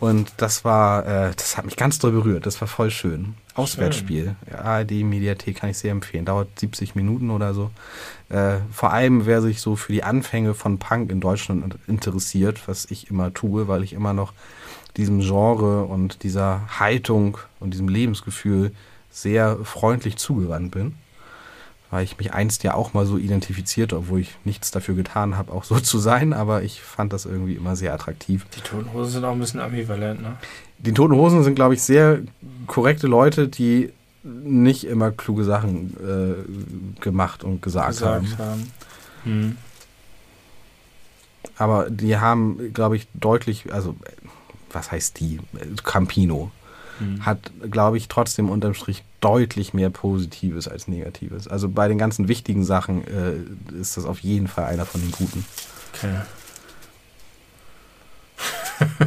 Und das war, äh, das hat mich ganz doll berührt. Das war voll schön. Auswärtsspiel. Ja, ARD Mediathek kann ich sehr empfehlen. Dauert 70 Minuten oder so. Äh, vor allem, wer sich so für die Anfänge von Punk in Deutschland interessiert, was ich immer tue, weil ich immer noch diesem Genre und dieser Haltung und diesem Lebensgefühl sehr freundlich zugewandt bin. Weil ich mich einst ja auch mal so identifizierte, obwohl ich nichts dafür getan habe, auch so zu sein, aber ich fand das irgendwie immer sehr attraktiv. Die Toten Hosen sind auch ein bisschen ambivalent, ne? Die Toten Hosen sind, glaube ich, sehr korrekte Leute, die nicht immer kluge Sachen äh, gemacht und gesagt, haben. Gesagt haben. Hm. Aber die haben, glaube ich, deutlich, also was heißt die? Äh, Campino Hm. hat, glaube ich, trotzdem unterm Strich deutlich mehr Positives als Negatives. Also bei den ganzen wichtigen Sachen äh, ist das auf jeden Fall einer von den Guten. Okay.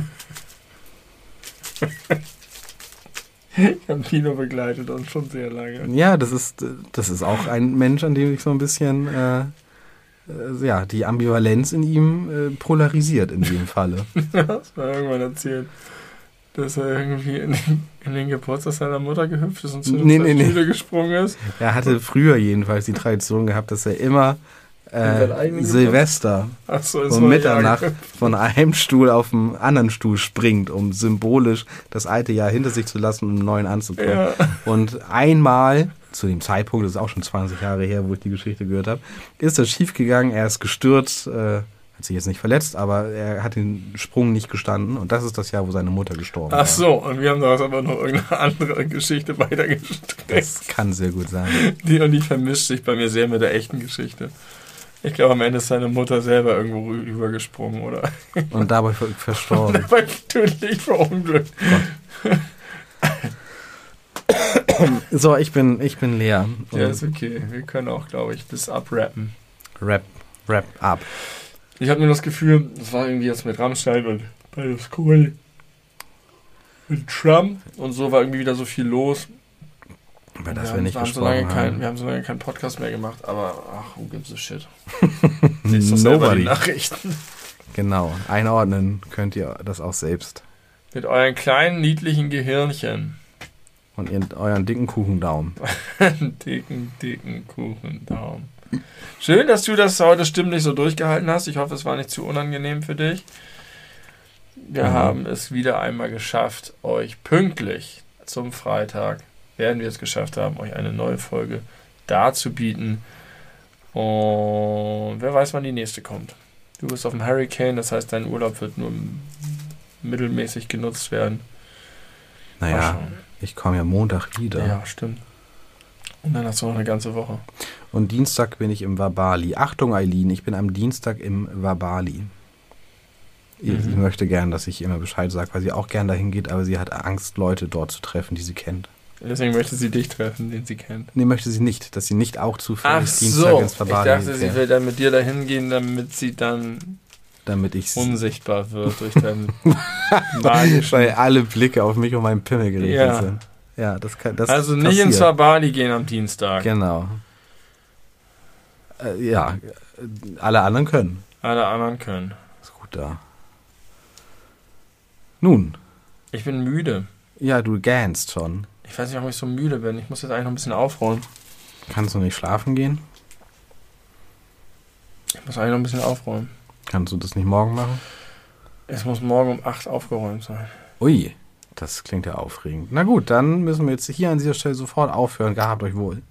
Ich habe Pino begleitet und schon sehr lange. Ja, das ist, das ist auch ein Mensch, an dem ich so ein bisschen, äh, äh, ja, die Ambivalenz in ihm äh, polarisiert in dem Falle. Das war irgendwann erzählt. Dass er irgendwie in den, in den Geburtstag seiner Mutter gehüpft ist und zu Nee, nee, nee. Gesprungen ist. Er hatte früher jedenfalls die Tradition gehabt, dass er immer äh, Silvester um so einer Mitternacht von einem Stuhl auf den anderen Stuhl springt, um symbolisch das alte Jahr hinter sich zu lassen und einen neuen anzukommen. Ja. Und einmal, zu dem Zeitpunkt, das ist auch schon 20 Jahre her, wo ich die Geschichte gehört habe, ist das schiefgegangen, er ist gestürzt, äh, hat sich jetzt nicht verletzt, aber er hat den Sprung nicht gestanden und das ist das Jahr, wo seine Mutter gestorben Ach war. so, und wir haben daraus aber noch irgendeine andere Geschichte weitergestreckt. Das kann sehr gut sein. Die und die vermischt sich bei mir sehr mit der echten Geschichte. Ich glaube, am Ende ist seine Mutter selber irgendwo rü- rübergesprungen, oder? Und dabei ver- verstorben. Dabei tödlich verunglückt. So, ich bin, ich bin leer. Und Ja, ist okay. Wir können auch, glaube ich, bis abrappen. Rap, Rap up. Ich habe nur das Gefühl, das war irgendwie jetzt mit Rammstein und Berlusconi mit Trump und so war irgendwie wieder so viel los. Über das wir, wir haben, nicht haben so lange gesprochen kein, haben. wir haben so lange keinen Podcast mehr gemacht, aber ach, who gives a shit? Lest doch Nobody. Nachrichten. Genau. Einordnen könnt ihr das auch selbst. Mit euren kleinen, niedlichen Gehirnchen. Und ihren, euren dicken Kuchendaumen. dicken, dicken Kuchendaumen. Schön, dass du das heute stimmlich so durchgehalten hast. Ich hoffe, es war nicht zu unangenehm für dich. Wir Mhm. haben es wieder einmal geschafft, euch pünktlich zum Freitag, werden wir es geschafft haben, euch eine neue Folge darzubieten. Und wer weiß, wann die nächste kommt. Du bist auf dem Hurricane, das heißt, dein Urlaub wird nur mittelmäßig genutzt werden. Naja. Ich komme ja Montag wieder. Ja, stimmt. Und dann hast du noch eine ganze Woche. Und Dienstag bin ich im Wabali. Achtung, Eileen, ich bin am Dienstag im Wabali. Ich Mhm. ich möchte gern, dass ich immer Bescheid sage, weil sie auch gern dahin geht, aber sie hat Angst, Leute dort zu treffen, die sie kennt. Deswegen möchte sie dich treffen, den sie kennt. Nee, möchte sie nicht, dass sie nicht auch zufällig Ach Dienstag so, ins ich Wabali dachte, sie will dann mit dir dahin gehen, damit sie dann damit ich unsichtbar wird durch deinen magischen... weil alle Blicke auf mich und meinen Pimmel gerichtet Ja. sind. Ja, das kann das Also nicht passiert. ins Wabali gehen am Dienstag. Genau. Äh, ja, alle anderen können. Alle anderen können. Ist gut da. Nun, Ich bin müde. ja, du gähnst schon. Ich weiß nicht, warum ich so müde bin. Ich muss jetzt eigentlich noch ein bisschen aufräumen. Kannst du nicht schlafen gehen? Ich muss eigentlich noch ein bisschen aufräumen. Kannst du das nicht morgen machen? Es muss morgen um 8 aufgeräumt sein. Ui, das klingt ja aufregend. Na gut, dann müssen wir jetzt hier an dieser Stelle sofort aufhören. Gehabt euch wohl.